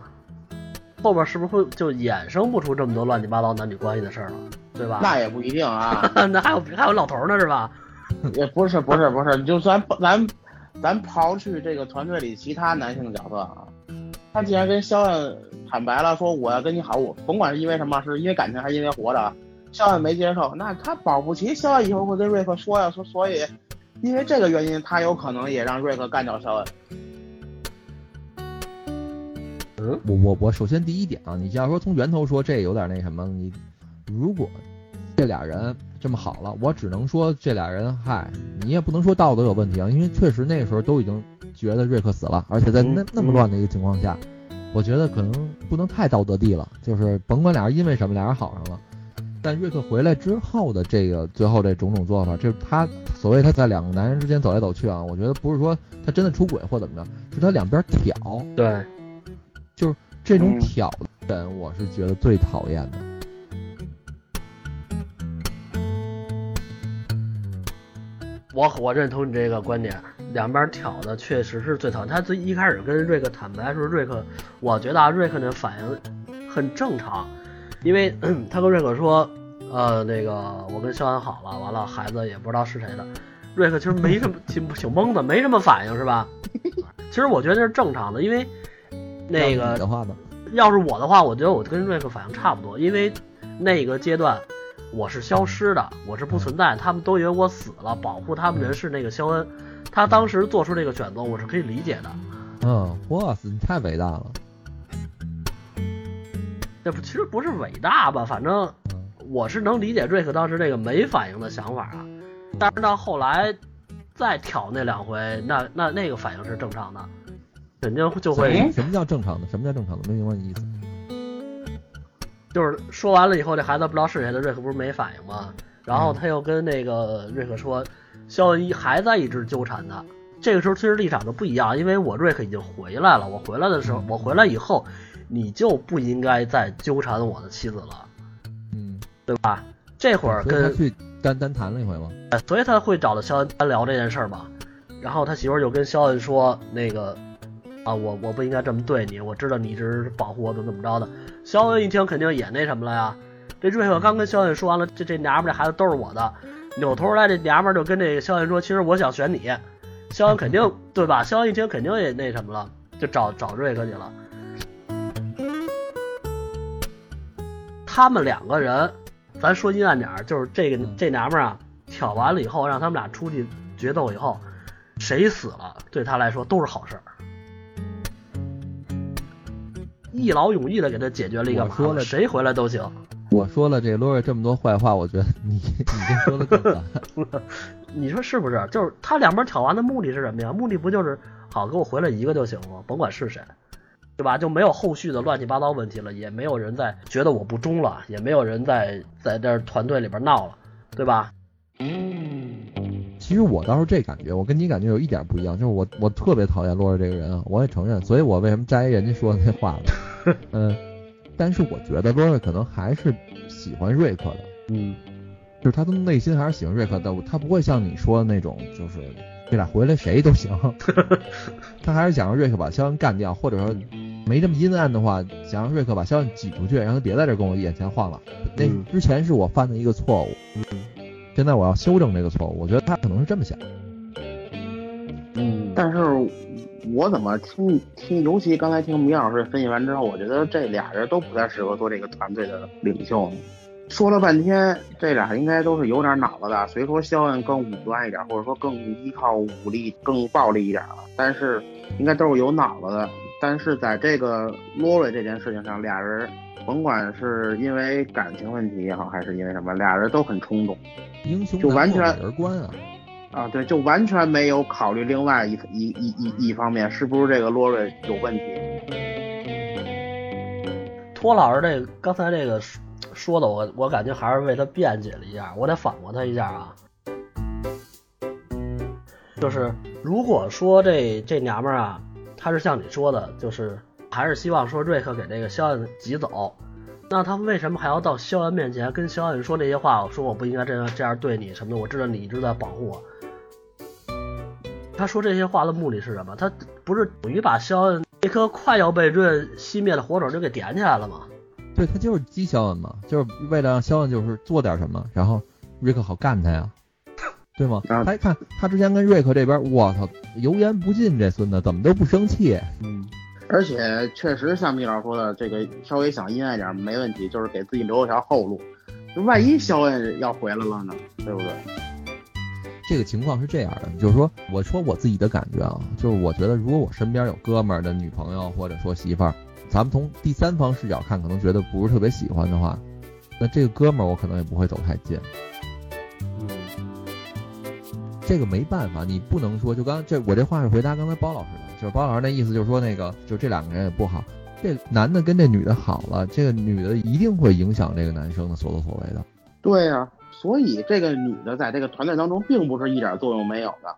后边是不是会就衍生不出这么多乱七八糟男女关系的事儿了，对吧？那也不一定啊，那还有还有老头呢是吧？也不是不是不是，你就咱咱咱刨去这个团队里其他男性角色啊，他既然跟肖恩坦白了，说我要跟你好，我甭管是因为什么，是因为感情还是因为活着，肖恩没接受，那他保不齐肖恩以后会跟瑞克说呀，说所以因为这个原因，他有可能也让瑞克干掉肖恩。嗯，我我我首先第一点啊，你要说从源头说，这有点那什么，你如果这俩人这么好了，我只能说这俩人，嗨，你也不能说道德有问题啊，因为确实那个时候都已经觉得瑞克死了，而且在那嗯那么乱的一个情况下，我觉得可能不能太道德地了，就是甭管俩人因为什么俩人好上了，但瑞克回来之后的这个最后这种种做法，就是他所谓他在两个男人之间走来走去啊，我觉得不是说他真的出轨或怎么着，是他两边挑，对，这种嗯挑的人，我是觉得最讨厌的。我我认同你这个观点，两边挑的确实是最讨厌。他最一开始跟瑞克坦白说，瑞克，我觉得啊，瑞克那反应很正常，因为 他跟瑞克说，呃，那个我跟肖恩好了，完了孩子也不知道是谁的。瑞克其实没什么挺挺懵的，没什么反应是吧？其实我觉得这是正常的，因为那个的话呢，要是我的话，我觉得我跟瑞克反应差不多，因为那个阶段我是消失的，我是不存在，他们都以为我死了，保护他们人是那个肖恩，他当时做出这个选择，我是可以理解的。嗯，哇塞，你太伟大了。这不其实不是伟大吧，反正嗯。我是能理解瑞克当时这个没反应的想法啊，但是到后来再挑那两回，那那那个反应是正常的，肯定就会嗯什么叫正常的？什么叫正常的？没明白你意思。就是说完了以后，这孩子不知道是谁的，瑞克不是没反应吗？然后他又跟那个瑞克说，肖恩一还在一直纠缠他。这个时候其实立场就不一样，因为我瑞克已经回来了，我回来的时候，我回来以后，你就不应该再纠缠我的妻子了，嗯，对吧？这会儿跟他去单单谈了一回吗？所以他会找到肖恩单聊这件事儿嘛。然后他媳妇儿就跟肖恩说：“那个啊，我我不应该这么对你，我知道你一直保护我，怎么怎么着的。”肖恩一听肯定也那什么了呀。这瑞克刚跟肖恩说完了，这这娘们儿这孩子都是我的，扭头来这娘们儿就跟这个肖恩说：“其实我想选你。”肖恩肯定对吧？肖恩一听肯定也那什么了，就找找瑞克去了。他们两个人，咱说阴暗点儿，就是这个这娘们儿啊，挑完了以后，让他们俩出去决斗以后，谁死了对他来说都是好事儿，一劳永逸的给他解决了一个麻烦，说了谁回来都行。我说了这罗瑞这么多坏话，我觉得你你这说的更惨。你说是不是？就是他两边挑完的目的是什么呀？目的不就是好给我回来一个就行吗？甭管是谁，对吧？就没有后续的乱七八糟问题了，也没有人在觉得我不忠了，也没有人在在这团队里边闹了，对吧？其实我倒是这感觉，我跟你感觉有一点不一样，就是我我特别讨厌洛瑞这个人啊，我也承认，所以我为什么摘人家说的那话呢？嗯，但是我觉得洛瑞可能还是喜欢瑞克的，嗯，就是他的内心还是喜欢瑞克的，他不会像你说的那种，就是这俩回来谁都行，他还是想让瑞克把肖恩干掉，或者说没这么阴暗的话，想让瑞克把肖恩挤出去，让他别在这跟我眼前晃了。那嗯。之前是我犯的一个错误，现在我要修正这个错误，我觉得他可能是这么想。嗯，但是我怎么听听，尤其刚才听米老师分析完之后，我觉得这俩人都不太适合做这个团队的领袖呢。说了半天，这俩应该都是有点脑子的，虽说肖恩更武断一点，或者说更依靠武力、更暴力一点了，但是应该都是有脑子的。但是在这个罗瑞这件事情上，俩人甭管是因为感情问题也好，还是因为什么，俩人都很冲动。英雄就完全难过美人关啊，啊，对，就完全没有考虑另外一一一一一方面，是不是这个罗瑞有问题？托老师这个刚才这个说说的我，我感觉还是为他辩解了一下，我得反驳他一下啊。就是如果说这这娘们儿啊，她是像你说的，就是还是希望说瑞克给这个肖恩挤走，那他为什么还要到肖恩面前跟肖恩说这些话？我说我不应该这样这样对你什么的，我知道你一直在保护我。他说这些话的目的是什么？他不是等于把肖恩那颗快要被瑞恩熄灭的火种就给点起来了吗？对他就是激肖恩嘛，就是为了让肖恩就是做点什么，然后瑞克好干他呀，对吗？啊他一看他之前跟瑞克这边，我操，油盐不进，这孙子怎么都不生气？嗯，而且确实像米老师说的，这个稍微想阴暗点没问题，就是给自己留一条后路。万一肖恩要回来了呢？对不对？这个情况是这样的，就是说，我说我自己的感觉啊，就是我觉得如果我身边有哥们儿的女朋友或者说媳妇儿，咱们从第三方视角看，可能觉得不是特别喜欢的话，那这个哥们儿我可能也不会走太近。嗯，这个没办法，你不能说就刚这我这话是回答刚才包老师的，就是包老师那意思就是说那个就这两个人也不好，这男的跟这女的好了，这个女的一定会影响这个男生的所作所为的。对呀、所以这个女的在这个团队当中并不是一点作用没有的。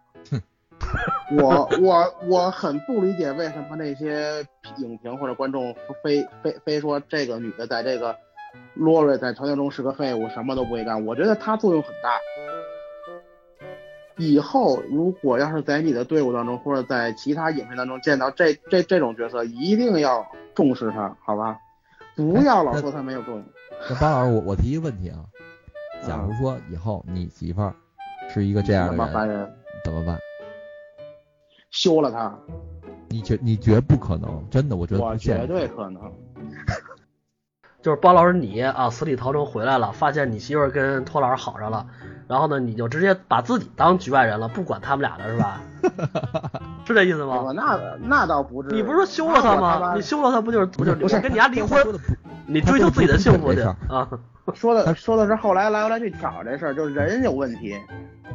我 我我很不理解为什么那些影评或者观众非非非说这个女的在这个洛瑞在团队中是个废物，什么都不会干。我觉得她作用很大。以后如果要是在你的队伍当中或者在其他影片当中见到这这这种角色，一定要重视他，好吧？不要老说他没有作用。那巴老师，我我提一个问题啊，假如说以后你媳妇儿是一个这样的人，人，怎么办？休了他，你绝你绝不可能？真的，我觉得我绝。对可能。就是包老师你啊死里逃生回来了，发现你媳妇儿跟托老师好上了，然后呢你就直接把自己当局外人了，不管他们俩了是吧？是这意思吗？我那那倒不至于。你不是说休了他吗？你休了他不就是不就是不是跟你家离婚你追求自己的幸福去啊？说的 说的是后来来回来去挑这事儿，就是人有问题，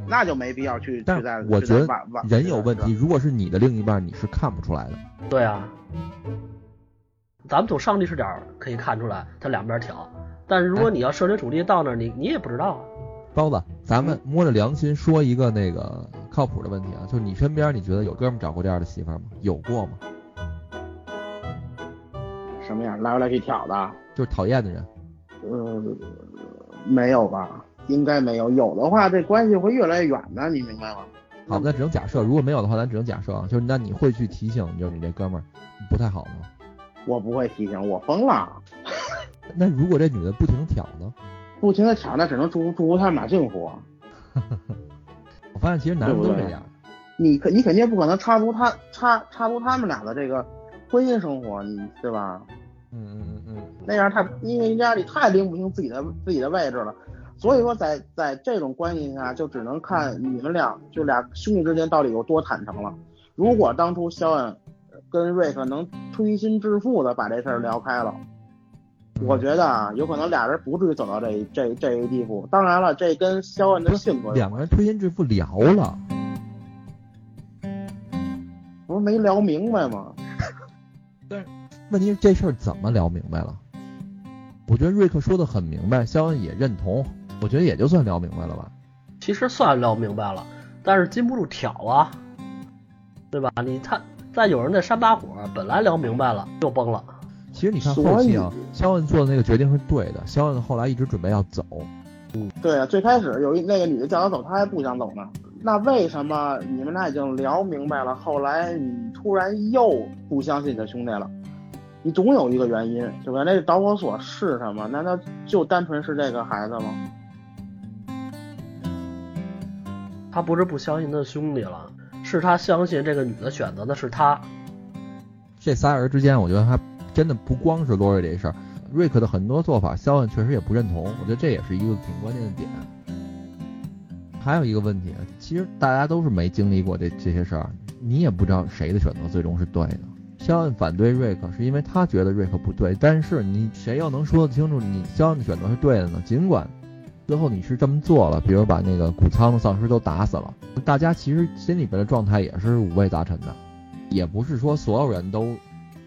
那就没必要去但去在我觉得人有问题，如果是你的另一半，你是看不出来的。对啊，咱们从上帝视角可以看出来他两边挑，但是如果你要设身处地到那儿，你你也不知道啊。包子，咱们摸着良心说一个那个靠谱的问题啊，就是你身边你觉得有哥们儿找过这样的媳妇儿吗？有过吗？什么样来回来去挑的，就是讨厌的人。呃，没有吧？应该没有，有的话这关系会越来越远的，你明白吗？好，那只能假设，如果没有的话，咱只能假设啊，就是那你会去提醒，就是你这哥们儿不太好吗？我不会提醒，我疯了，那如果这女的不停挑呢？不停的挑，那只能祝福祝福他们俩幸福。我发现其实男的都对不对这样。你肯你肯定不可能插足他插插足他们俩的这个婚姻生活，你对吧？嗯嗯嗯嗯。那样太因为家里太拎不清自己的自己的位置了，所以说在在这种关系下，就只能看你们俩就俩兄弟之间到底有多坦诚了。如果当初肖恩跟瑞克能推心置腹的把这事儿聊开了，我觉得啊，有可能俩人不至于走到这这这一地步。当然了，这跟肖恩的性格两个人推心置腹聊了，不是没聊明白吗？但问题是这事儿怎么聊明白了？我觉得瑞克说的很明白，肖恩也认同，我觉得也就算聊明白了吧。其实算聊明白了，但是禁不住挑啊，对吧？你他再有人在扇把火，本来聊明白了又崩了。其实你看所后期啊，肖恩做的那个决定是对的，肖恩后来一直准备要走，嗯对啊，最开始有一那个女的叫他走，他还不想走呢。那为什么你们俩已经聊明白了，后来你突然又不相信你的兄弟了？你总有一个原因，对吧？那个导火索是什么？难道就单纯是这个孩子吗？他不是不相信他的兄弟了，是他相信这个女的选择的是他。这仨人之间，我觉得他真的不光是罗瑞这事儿，瑞克的很多做法，肖恩确实也不认同，我觉得这也是一个挺关键的点。还有一个问题，其实大家都是没经历过这这些事儿，你也不知道谁的选择最终是对的。肖恩反对瑞克是因为他觉得瑞克不对，但是你谁又能说得清楚你肖恩的选择是对的呢？尽管最后你是这么做了，比如把那个谷仓的丧尸都打死了，大家其实心里边的状态也是五味杂陈的，也不是说所有人都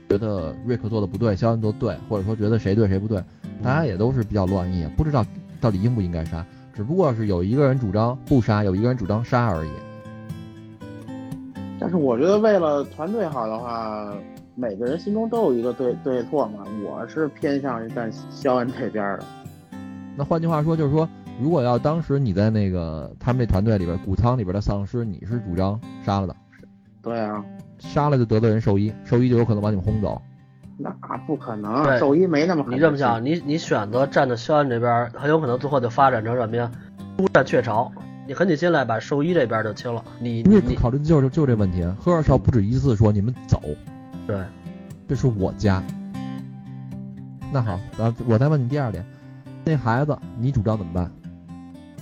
觉得瑞克做的不对，肖恩做对，或者说觉得谁对谁不对，大家也都是比较乱意，不知道到底应不应该杀，只不过是有一个人主张不杀，有一个人主张杀而已。但是我觉得为了团队好的话，每个人心中都有一个对对错嘛。我是偏向于站肖恩这边的。那换句话说，就是说，如果要当时你在那个他们这团队里边，谷仓里边的丧尸，你是主张杀了的，对啊，杀了就得罪人兽医，兽医就有可能把你们轰走。那不可能，兽医没那么狠你这么想，你你选择站在肖恩这边，很有可能最后就发展成什么呀？独占雀巢。你狠起心来把兽医这边就清了。你你考虑的就是就这问题，赫尔少不止一次说你们走，对，这是我家。那好，然后我再问你第二点，那孩子你主张怎么办？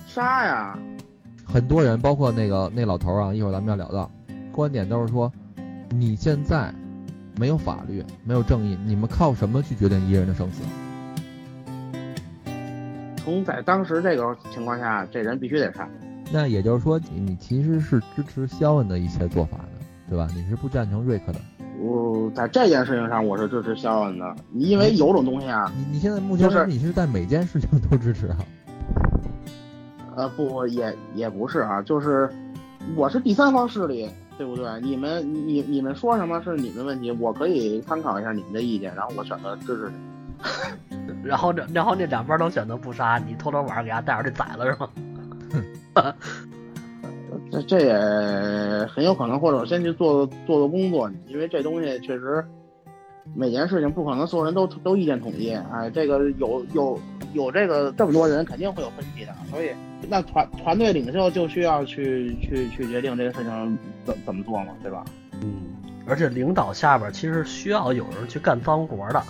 杀呀。很多人，包括那个那老头啊，一会儿咱们要聊到，观点都是说，你现在没有法律，没有正义，你们靠什么去决定一个人的生死？从在当时这个情况下，这人必须得杀。那也就是说，你你其实是支持肖恩的一些做法的，对吧？你是不赞成瑞克的。我在这件事情上我是支持肖恩的，因为有种东西啊，你你现在目前就是你是在每件事情都支持啊？呃，不也也不是啊，就是我是第三方势力，对不对？你们你你们说什么是你们问题，我可以参考一下你们的意见，然后我选择支持你。然后这然后那两边都选择不杀，你偷偷晚上给他带着去宰了是吗？这这也很有可能，或者先去做做做工作，因为这东西确实每件事情不可能所有人都都意见统一，哎，这个有有有这个这么多人，肯定会有分歧的，所以那团团队领袖就需要去去去决定这个事情怎怎么做嘛，对吧？嗯，而且领导下边其实需要有人去干脏活的。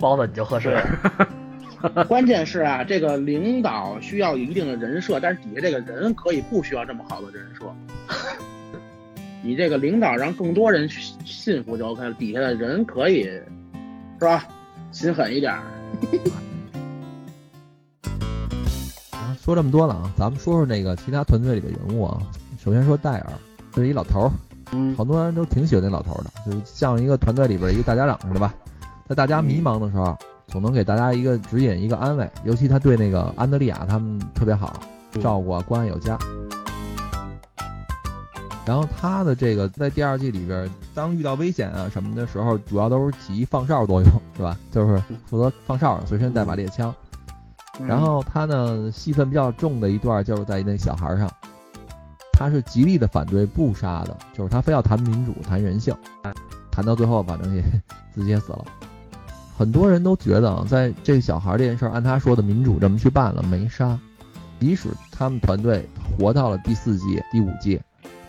包子你就合适。关键是啊，这个领导需要一定的人设，但是底下这个人可以不需要这么好的人设。你这个领导让更多人信服就 OK 了，底下的人可以是吧？心狠一点。说这么多了啊，咱们说说那个其他团队里的人物啊。首先说戴尔，这是一老头儿，嗯，好多人都挺喜欢那老头儿的，就是像一个团队里边一个大家长似的吧，在大家迷茫的时候，总能给大家一个指引，一个安慰。尤其他对那个安德利亚他们特别好，照顾啊，关爱有加。然后他的这个在第二季里边，当遇到危险啊什么的时候，主要都是起一放哨作用，是吧？就是负责放哨，随身带把猎枪。然后他呢，戏份比较重的一段就是在那小孩上，他是极力的反对不杀的，就是他非要谈民主、谈人性，谈到最后反正也自己也死了。很多人都觉得啊，在这个小孩这件事儿，按他说的民主这么去办了，没杀。即使他们团队活到了第四季、第五季，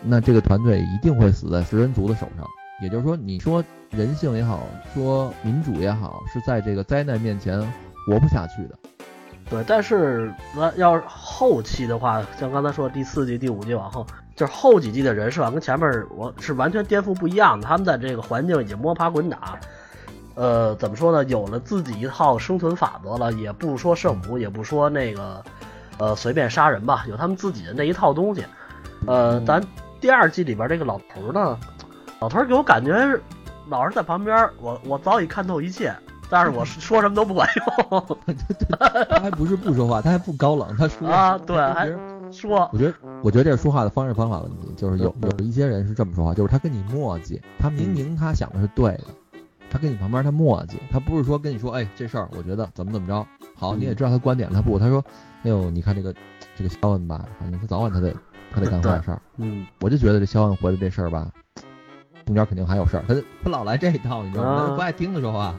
那这个团队一定会死在食人族的手上。也就是说，你说人性也好，说民主也好，是在这个灾难面前活不下去的。对，但是那要是后期的话，像刚才说第四季、第五季往后，就是后几季的人设跟前面我是完全颠覆不一样的。他们在这个环境已经摸爬滚打，呃，怎么说呢？有了自己一套生存法则了，也不说圣母，也不说那个，呃，随便杀人吧，有他们自己的那一套东西。呃，咱第二季里边这个老头呢，老头给我感觉老是在旁边，我我早已看透一切。但是我说什么都不管用，他还不是不说话，他还不高冷，他说啊，对，还说。我觉得，我觉得这是说话的方式方法问题，就是有有一些人是这么说话，就是他跟你磨叽，他明明他想的是对的，他跟你旁边他磨叽，他不是说跟你说，哎，这事儿我觉得怎么怎么着，好，你也知道他观点，他不，他说，哎呦，你看这个这个肖恩吧，反正他早晚他得他得干坏事儿，嗯，我就觉得这肖恩回来这事儿吧，中间肯定还有事儿，他他老来这一套，你知道吗？他不爱听他说话。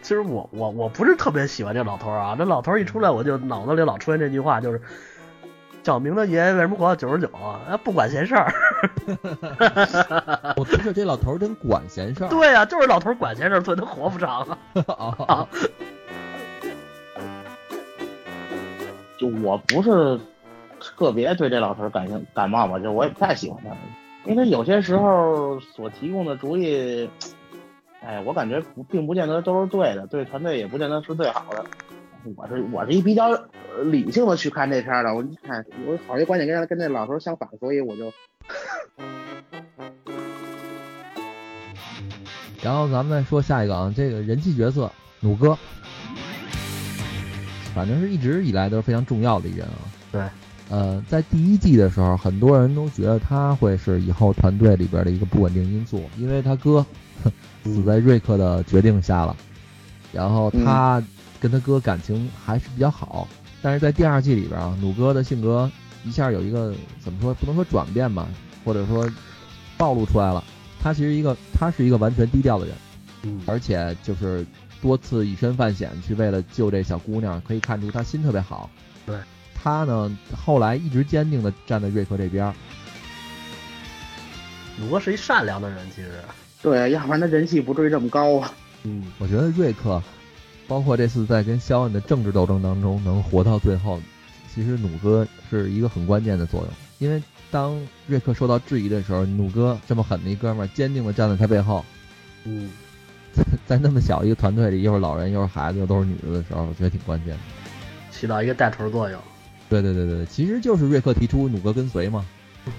其实我我我不是特别喜欢这老头儿啊，这老头一出来我就脑子里老出现这句话，就是小明的爷爷为什么活到九十九啊？不管闲事儿。我不是这老头真管闲事儿。对呀、啊，就是老头管闲事儿，所以他活不长 啊。啊就我不是特别对这老头感兴感冒吧，就我也不太喜欢他，因为有些时候所提供的主意。哎，我感觉不，并不见得都是对的，对团队也不见得是最好的。我是我是一比较理性的去看这片的，我一看我好些观点跟跟那老头相反，所以我就。然后咱们再说下一个啊，这个人气角色弩哥，反正是一直以来都是非常重要的一人啊。对，呃，在第一季的时候，很多人都觉得他会是以后团队里边的一个不稳定因素，因为他哥。死在瑞克的决定下了，然后他跟他哥感情还是比较好，但是在第二季里边啊，弩哥的性格一下有一个怎么说，不能说转变吧，或者说暴露出来了。他其实一个，他是一个完全低调的人，嗯，而且就是多次以身犯险去为了救这小姑娘，可以看出他心特别好。对，他呢后来一直坚定的站在瑞克这边。弩哥是一善良的人，其实。对，要不然他人气不至于这么高啊。嗯，我觉得瑞克，包括这次在跟肖恩的政治斗争当中能活到最后，其实弩哥是一个很关键的作用。因为当瑞克受到质疑的时候，弩哥这么狠的一哥们儿，坚定的站在他背后。嗯，在在那么小一个团队里，又是老人又是孩子又都是女的的时候，我觉得挺关键的，起到一个带头作用。对对对对，其实就是瑞克提出弩哥跟随嘛。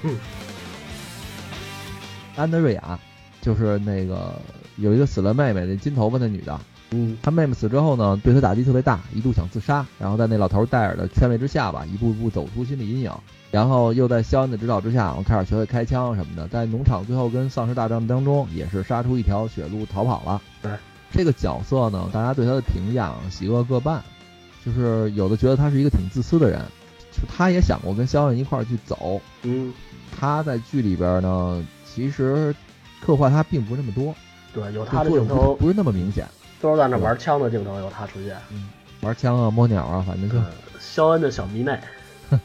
安德瑞亚，就是那个有一个死了妹妹，那金头发那女的，嗯他妹妹死之后呢，对他打击特别大，一度想自杀，然后在那老头戴尔的劝慰之下吧，一步一步走出心理阴影，然后又在肖恩的指导之下，我开始学会开枪什么的，在农场最后跟丧尸大战当中，也是杀出一条血路逃跑了。对，这个角色呢，大家对他的评价喜恶各半，就是有的觉得他是一个挺自私的人，就他也想过跟肖恩一块儿去走，嗯，他在剧里边呢，其实刻画他并不是那么多，对，有他的镜头不是那么明显，都是在那玩枪的镜头有他出现。玩枪啊、摸鸟啊，反正就嗯，肖恩的小迷妹，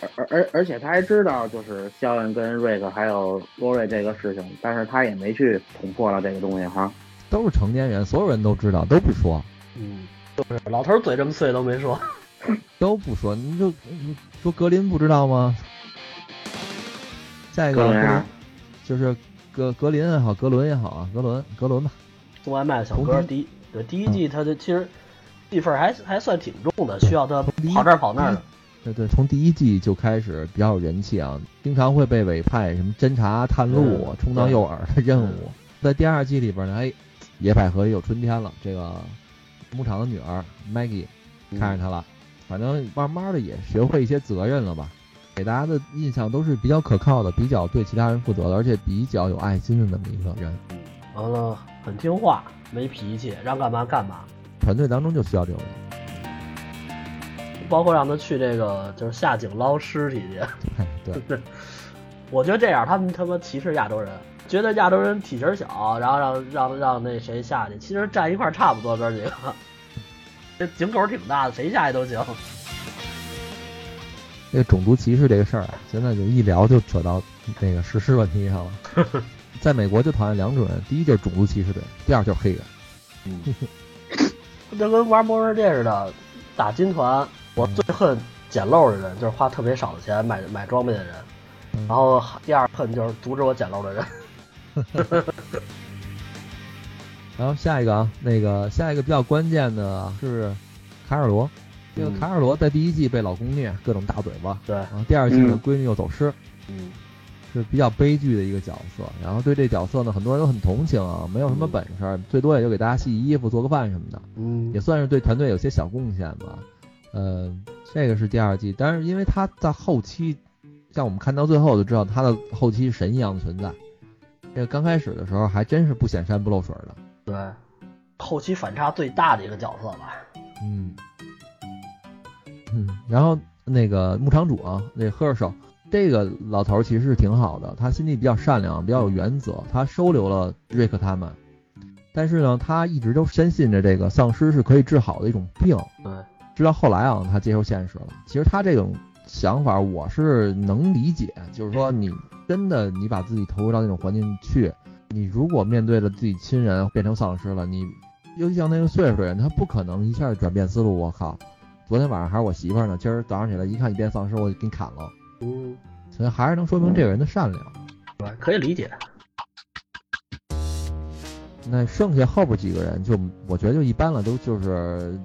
而而而而且他还知道就是肖恩跟瑞克还有罗瑞这个事情，但是他也没去捅破了这个东西哈。都是成年人，所有人都知道，都不说，嗯，就是老头儿嘴这么碎都没说。都不说，你就你说格林不知道吗？下一个啊就是格格林也好，格伦也好啊，格伦格伦吧，送外卖的小哥从第一对第一季他就其实戏份还还算挺重的，需要他跑这儿跑那儿的。对对，从第一季就开始比较有人气啊，经常会被委派什么侦查、探路、嗯充当诱饵的任务嗯。在第二季里边呢，哎，野百合也有春天了，这个牧场的女儿 Maggie 看上他了，反正慢慢的也学会一些责任了吧，给大家的印象都是比较可靠的，比较对其他人负责的，而且比较有爱心的那么一个人。完了很听话，没脾气，让干嘛干嘛。团队当中就需要这种人。包括让他去这个就是下井捞尸体去，对对，我觉得这样他们他妈歧视亚洲人，觉得亚洲人体型小，然后让让让那谁下去，其实站一块儿差不多哥几个，这井口挺大的，谁下去都行。这个种族歧视这个事儿啊，现在就一聊就扯到那个实施问题上了。在美国就讨厌两种人，第一就是种族歧视的人，第二就是黑人。嗯 就跟玩魔兽世界似的，打金团，我最恨捡漏的人，就是花特别少的钱买买装备的人。嗯然后第二恨就是阻止我捡漏的人。然后下一个啊，那个下一个比较关键的是卡尔罗。这个嗯卡尔罗在第一季被老公虐，各种大嘴巴。对，然后第二季呢，嗯闺女又走失，嗯，是比较悲剧的一个角色。然后对这角色呢，很多人都很同情啊，没有什么本事，最多也就给大家洗洗衣服、做个饭什么的。嗯也算是对团队有些小贡献吧。呃，这个是第二季，但是因为他在后期，像我们看到最后就知道他的后期神一样的存在。这个刚开始的时候还真是不显山不露水的。对，后期反差最大的一个角色吧。嗯嗯，然后那个牧场主啊，那赫尔手，这个老头儿其实是挺好的，他心地比较善良，比较有原则，他收留了瑞克他们。但是呢，他一直都深信着这个丧尸是可以治好的一种病，对，直到后来啊，他接受现实了。其实他这种想法我是能理解，就是说你真的你把自己投入到那种环境去，你如果面对着自己亲人变成丧尸了，你尤其像那个岁数的人，他不可能一下转变思路。我靠，昨天晚上还是我媳妇儿呢，今儿早上起来一看你变丧尸，我就给你砍了。嗯，所以还是能说明这个人的善良。对，可以理解。那剩下后边几个人就我觉得就一般了，都就是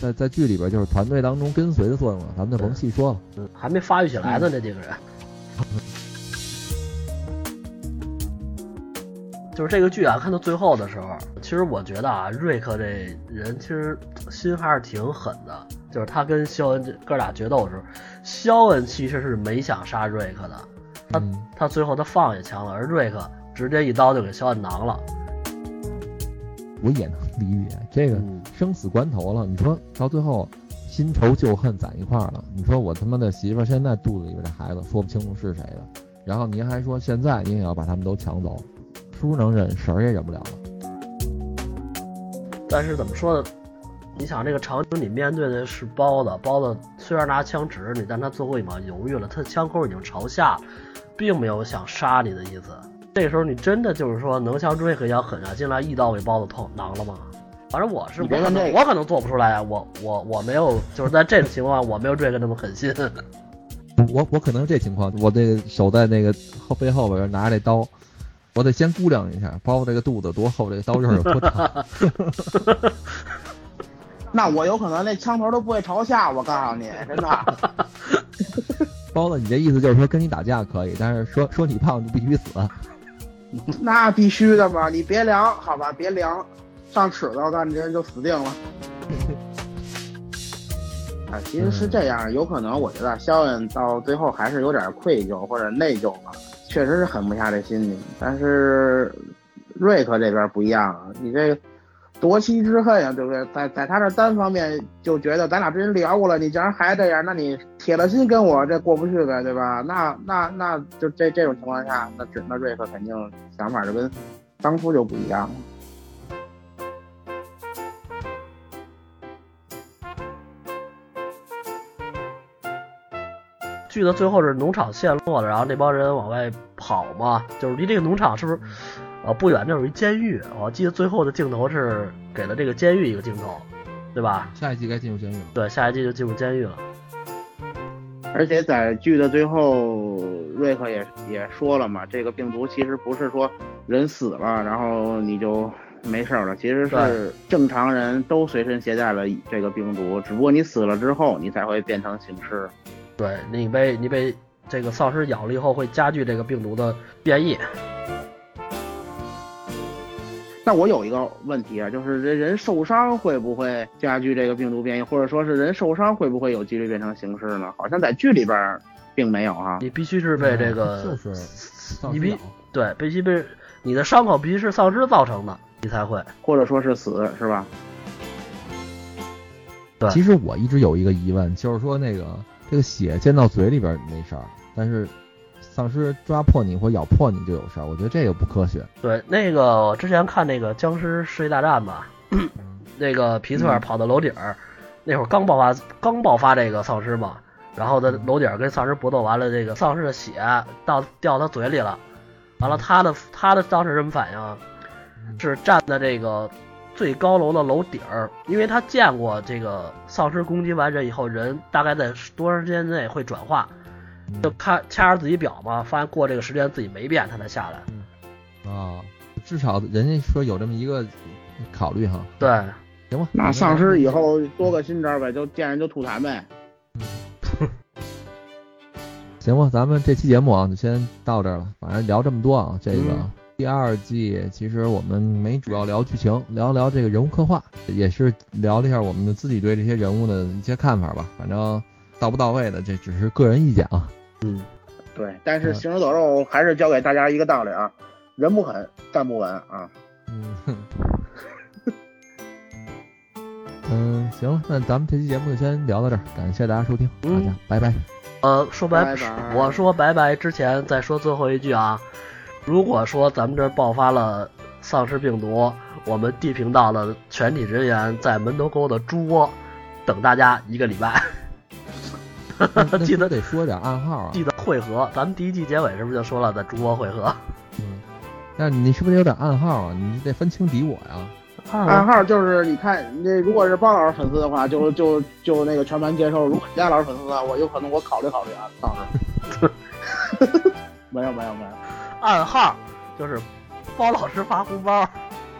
在在剧里边就是团队当中跟随的作用了，咱们就甭细说了。嗯，还没发育起来呢，这几个人。就是这个剧啊，看到最后的时候，其实我觉得啊，瑞克这人其实心还是挺狠的。就是他跟肖恩这哥俩决斗的时候，肖恩其实是没想杀瑞克的，他嗯，他最后他放下枪了，而瑞克直接一刀就给肖恩囊了。我也能理解这个嗯，生死关头了，你说到最后新仇旧恨攒一块儿了，你说我他妈的媳妇现在肚子里边这孩子说不清楚是谁的，然后您还说现在您也要把他们都抢走，叔能忍，婶儿也忍不了了。但是怎么说呢？你想这个场景，你面对的是包子，包子虽然拿枪指着你，但他最后一秒犹豫了，他的枪口已经朝下，并没有想杀你的意思。这时候你真的就是说能像瑞克一样狠下心来，一刀给包子捅囊了吗？反正我是，我可能我可能做不出来，我我我没有，就是在这种情况下，我没有瑞克那么狠心。我我可能这情况，我这个手在那个后背后边拿着这刀，我得先估量一下，包括这个肚子多厚，这个刀刃有多长。那我有可能那枪头都不会朝下，我告诉你，真的。包子，你这意思就是说跟你打架可以，但是说说你胖就必须死。那必须的嘛，你别量，好吧，别量，上尺子，那你这人就死定了。啊，其实是这样，有可能我觉得肖恩到最后还是有点愧疚或者内疚吧，确实是狠不下这心去。但是瑞克这边不一样啊，你这夺妻之恨呀，对不对？在在他这单方面就觉得咱俩之前聊过了，你竟然还这样，那你铁了心跟我这过不去呗，对吧？那那那就这这种情况下，那这那瑞克肯定想法就跟当初就不一样了。剧的最后是农场陷落了，然后那帮人往外跑嘛，就是离这个农场是不是呃不远就是一监狱？我记得最后的镜头是给了这个监狱一个镜头，对吧？下一季该进入监狱了。对，下一季就进入监狱了。而且在剧的最后，瑞克也也说了嘛，这个病毒其实不是说人死了，然后你就没事了，其实是正常人都随身携带了这个病毒，只不过你死了之后，你才会变成行尸。对你被你被这个丧尸咬了以后，会加剧这个病毒的变异。那我有一个问题啊，就是这人受伤会不会加剧这个病毒变异，或者说是人受伤会不会有几率变成形式呢？好像在剧里边并没有啊。你必须是被这个，就是你必对必须被你的伤口必须是丧尸造成的，你才会，或者说是死，是吧？对。其实我一直有一个疑问，就是说那个。这个血溅到嘴里边没事儿，但是丧尸抓破你或咬破你就有事儿，我觉得这个不科学。对，那个我之前看那个僵尸世界大战吧，那个皮特跑到楼顶儿，那会儿刚爆发刚爆发这个丧尸嘛，然后在楼顶儿跟丧尸搏斗完了，这个丧尸的血到掉他嘴里了，完了他的他的当时什么反应？是站在这个。最高楼的楼顶儿，因为他见过这个丧尸攻击完人以后，人大概在多长时间内会转化，就看掐着自己表嘛，发现过这个时间自己没变，他才下来。嗯啊，至少人家说有这么一个考虑哈。对，行吧。那丧尸以后多个新招呗，就见人就吐痰呗。嗯行吧，咱们这期节目啊，就先到这儿了。反正聊这么多啊，这个。第二季其实我们没主要聊剧情，聊聊这个人物刻画，也是聊了一下我们自己对这些人物的一些看法吧。反正到不到位的，这只是个人意见啊。嗯，对。但是行尸走肉还是教给大家一个道理啊：人不狠，站不稳啊。嗯。嗯，行，那咱们这期节目就先聊到这儿，感谢大家收听，大家拜拜。呃，说拜拜，我说拜拜之前再说最后一句啊。如果说咱们这爆发了丧尸病毒，我们地频道的全体人员在门头沟的猪窝等大家一个礼拜。记得得说点暗号啊！记得汇合，咱们第一季结尾是不是就说了在主播汇合？嗯，那你是不是有点暗号啊？你得分清敌我呀。暗号就是你看，你如果是包老师粉丝的话，就就就那个全盘接受；如果你家老师粉丝的话，我有可能我考虑考虑啊，到时候。没有没有没有。暗号就是包老师发红包，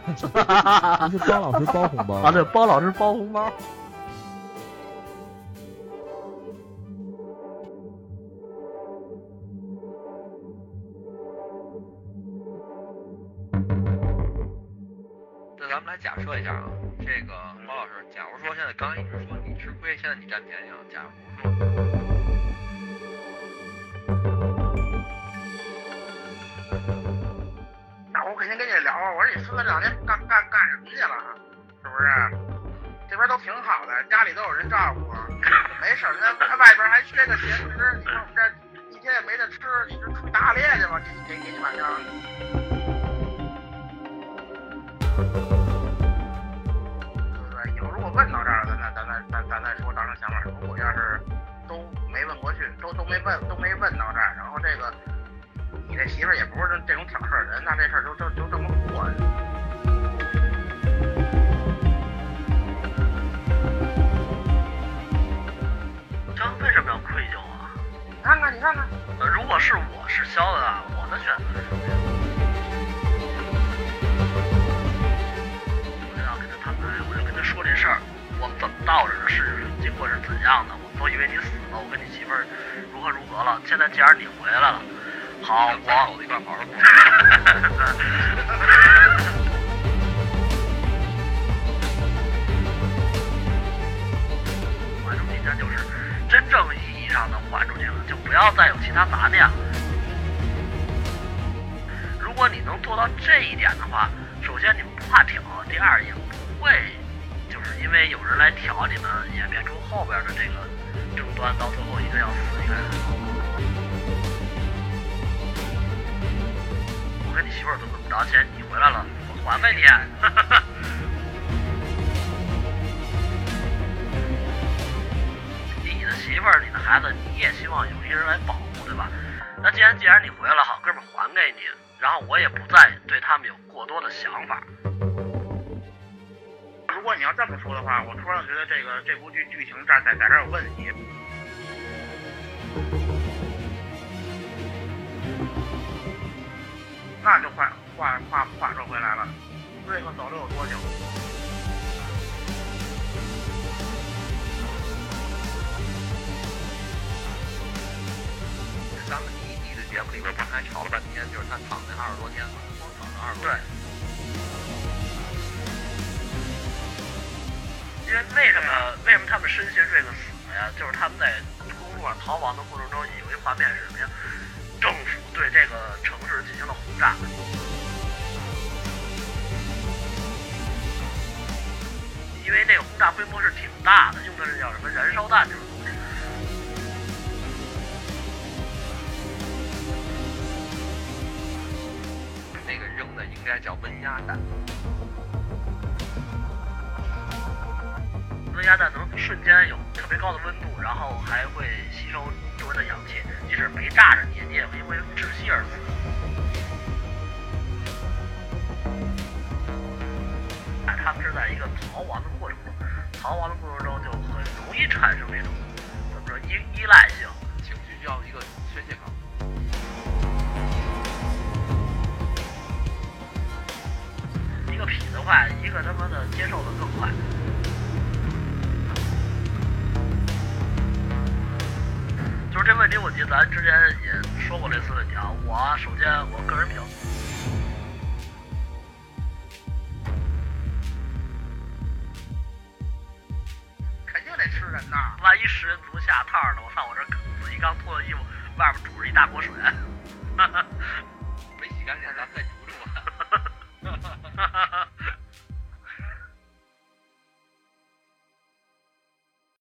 不是包老师包红包啊？对，包老师包红包。咱们来假设一下啊，这个包老师，假如说现在刚一直说你吃亏，现在你占便宜了，假如说。我肯定跟你聊啊！我说你孙子这两天干干干什么去了？是不是？这边都挺好的，家里都有人照顾，没事儿。那外边还缺个咸食，你说我们这一天也没得吃，你这出去打猎去吧？给你给给你晚上。咱再咱再说当时想法。如果要是都没问过去，都都没问都没问到这儿，然后这个。你这媳妇儿也不是这这种挑事儿人，那这事儿就就就这么过。这为什么要愧疚啊？你看看，你看看。呃，如果是我是肖的啊，我的选择的，事情经过是怎样的，我。都以为你死了，我跟你媳妇儿如何如何了。现在既然你回来了，好，咱我走的一块好好过。还出今天就是真正意义上的还出去了，就不要再有其他杂念了。如果你能做到这一点的话，首先你不怕挑，第二也不会就是因为有人来挑你们，演变出后边的这个争端，到最后一个要死一个人。我跟你媳妇儿怎么怎么着，钱你回来了，我还呗你。你的媳妇儿、你的孩子，你也希望有一个人来保护，对吧？那既然既然你回来了，好，哥们还给你，然后我也不再对他们有过多的想法。如果你要这么说的话，我突然觉得这个这部剧剧情在在在这儿有问题。那就话话话话说回来了，瑞克走了有多久？咱们第一季的节目里边不是还吵了半天，就是他躺那二十多天嘛，光躺了二十多对因为为什么为什么他们深信瑞克死了呀？就是他们在公路上逃亡的过程中，有一画面是什么呀？政府对这个城市进行了轰炸。因为那个轰炸规模是挺大的，用的是叫什么燃烧弹这种东西。那个扔的应该叫温压弹。温压弹能瞬间有特别高的温度，然后还会吸收周围的氧气，即使没炸着你，你也会因为窒息而死。哎，他们是在一个逃亡的过程中，逃亡的过程中就很容易产生这种怎么说依依赖性。情绪需要一个宣泄口。一个痞子快，一个他妈的接受的更快。就是这问题，我记得咱之前也说过类似问题啊。我首先我个人比较，肯定得吃人呐！万一食人族下套呢？我操，我这自己刚脱了衣服，外边煮着一大锅水。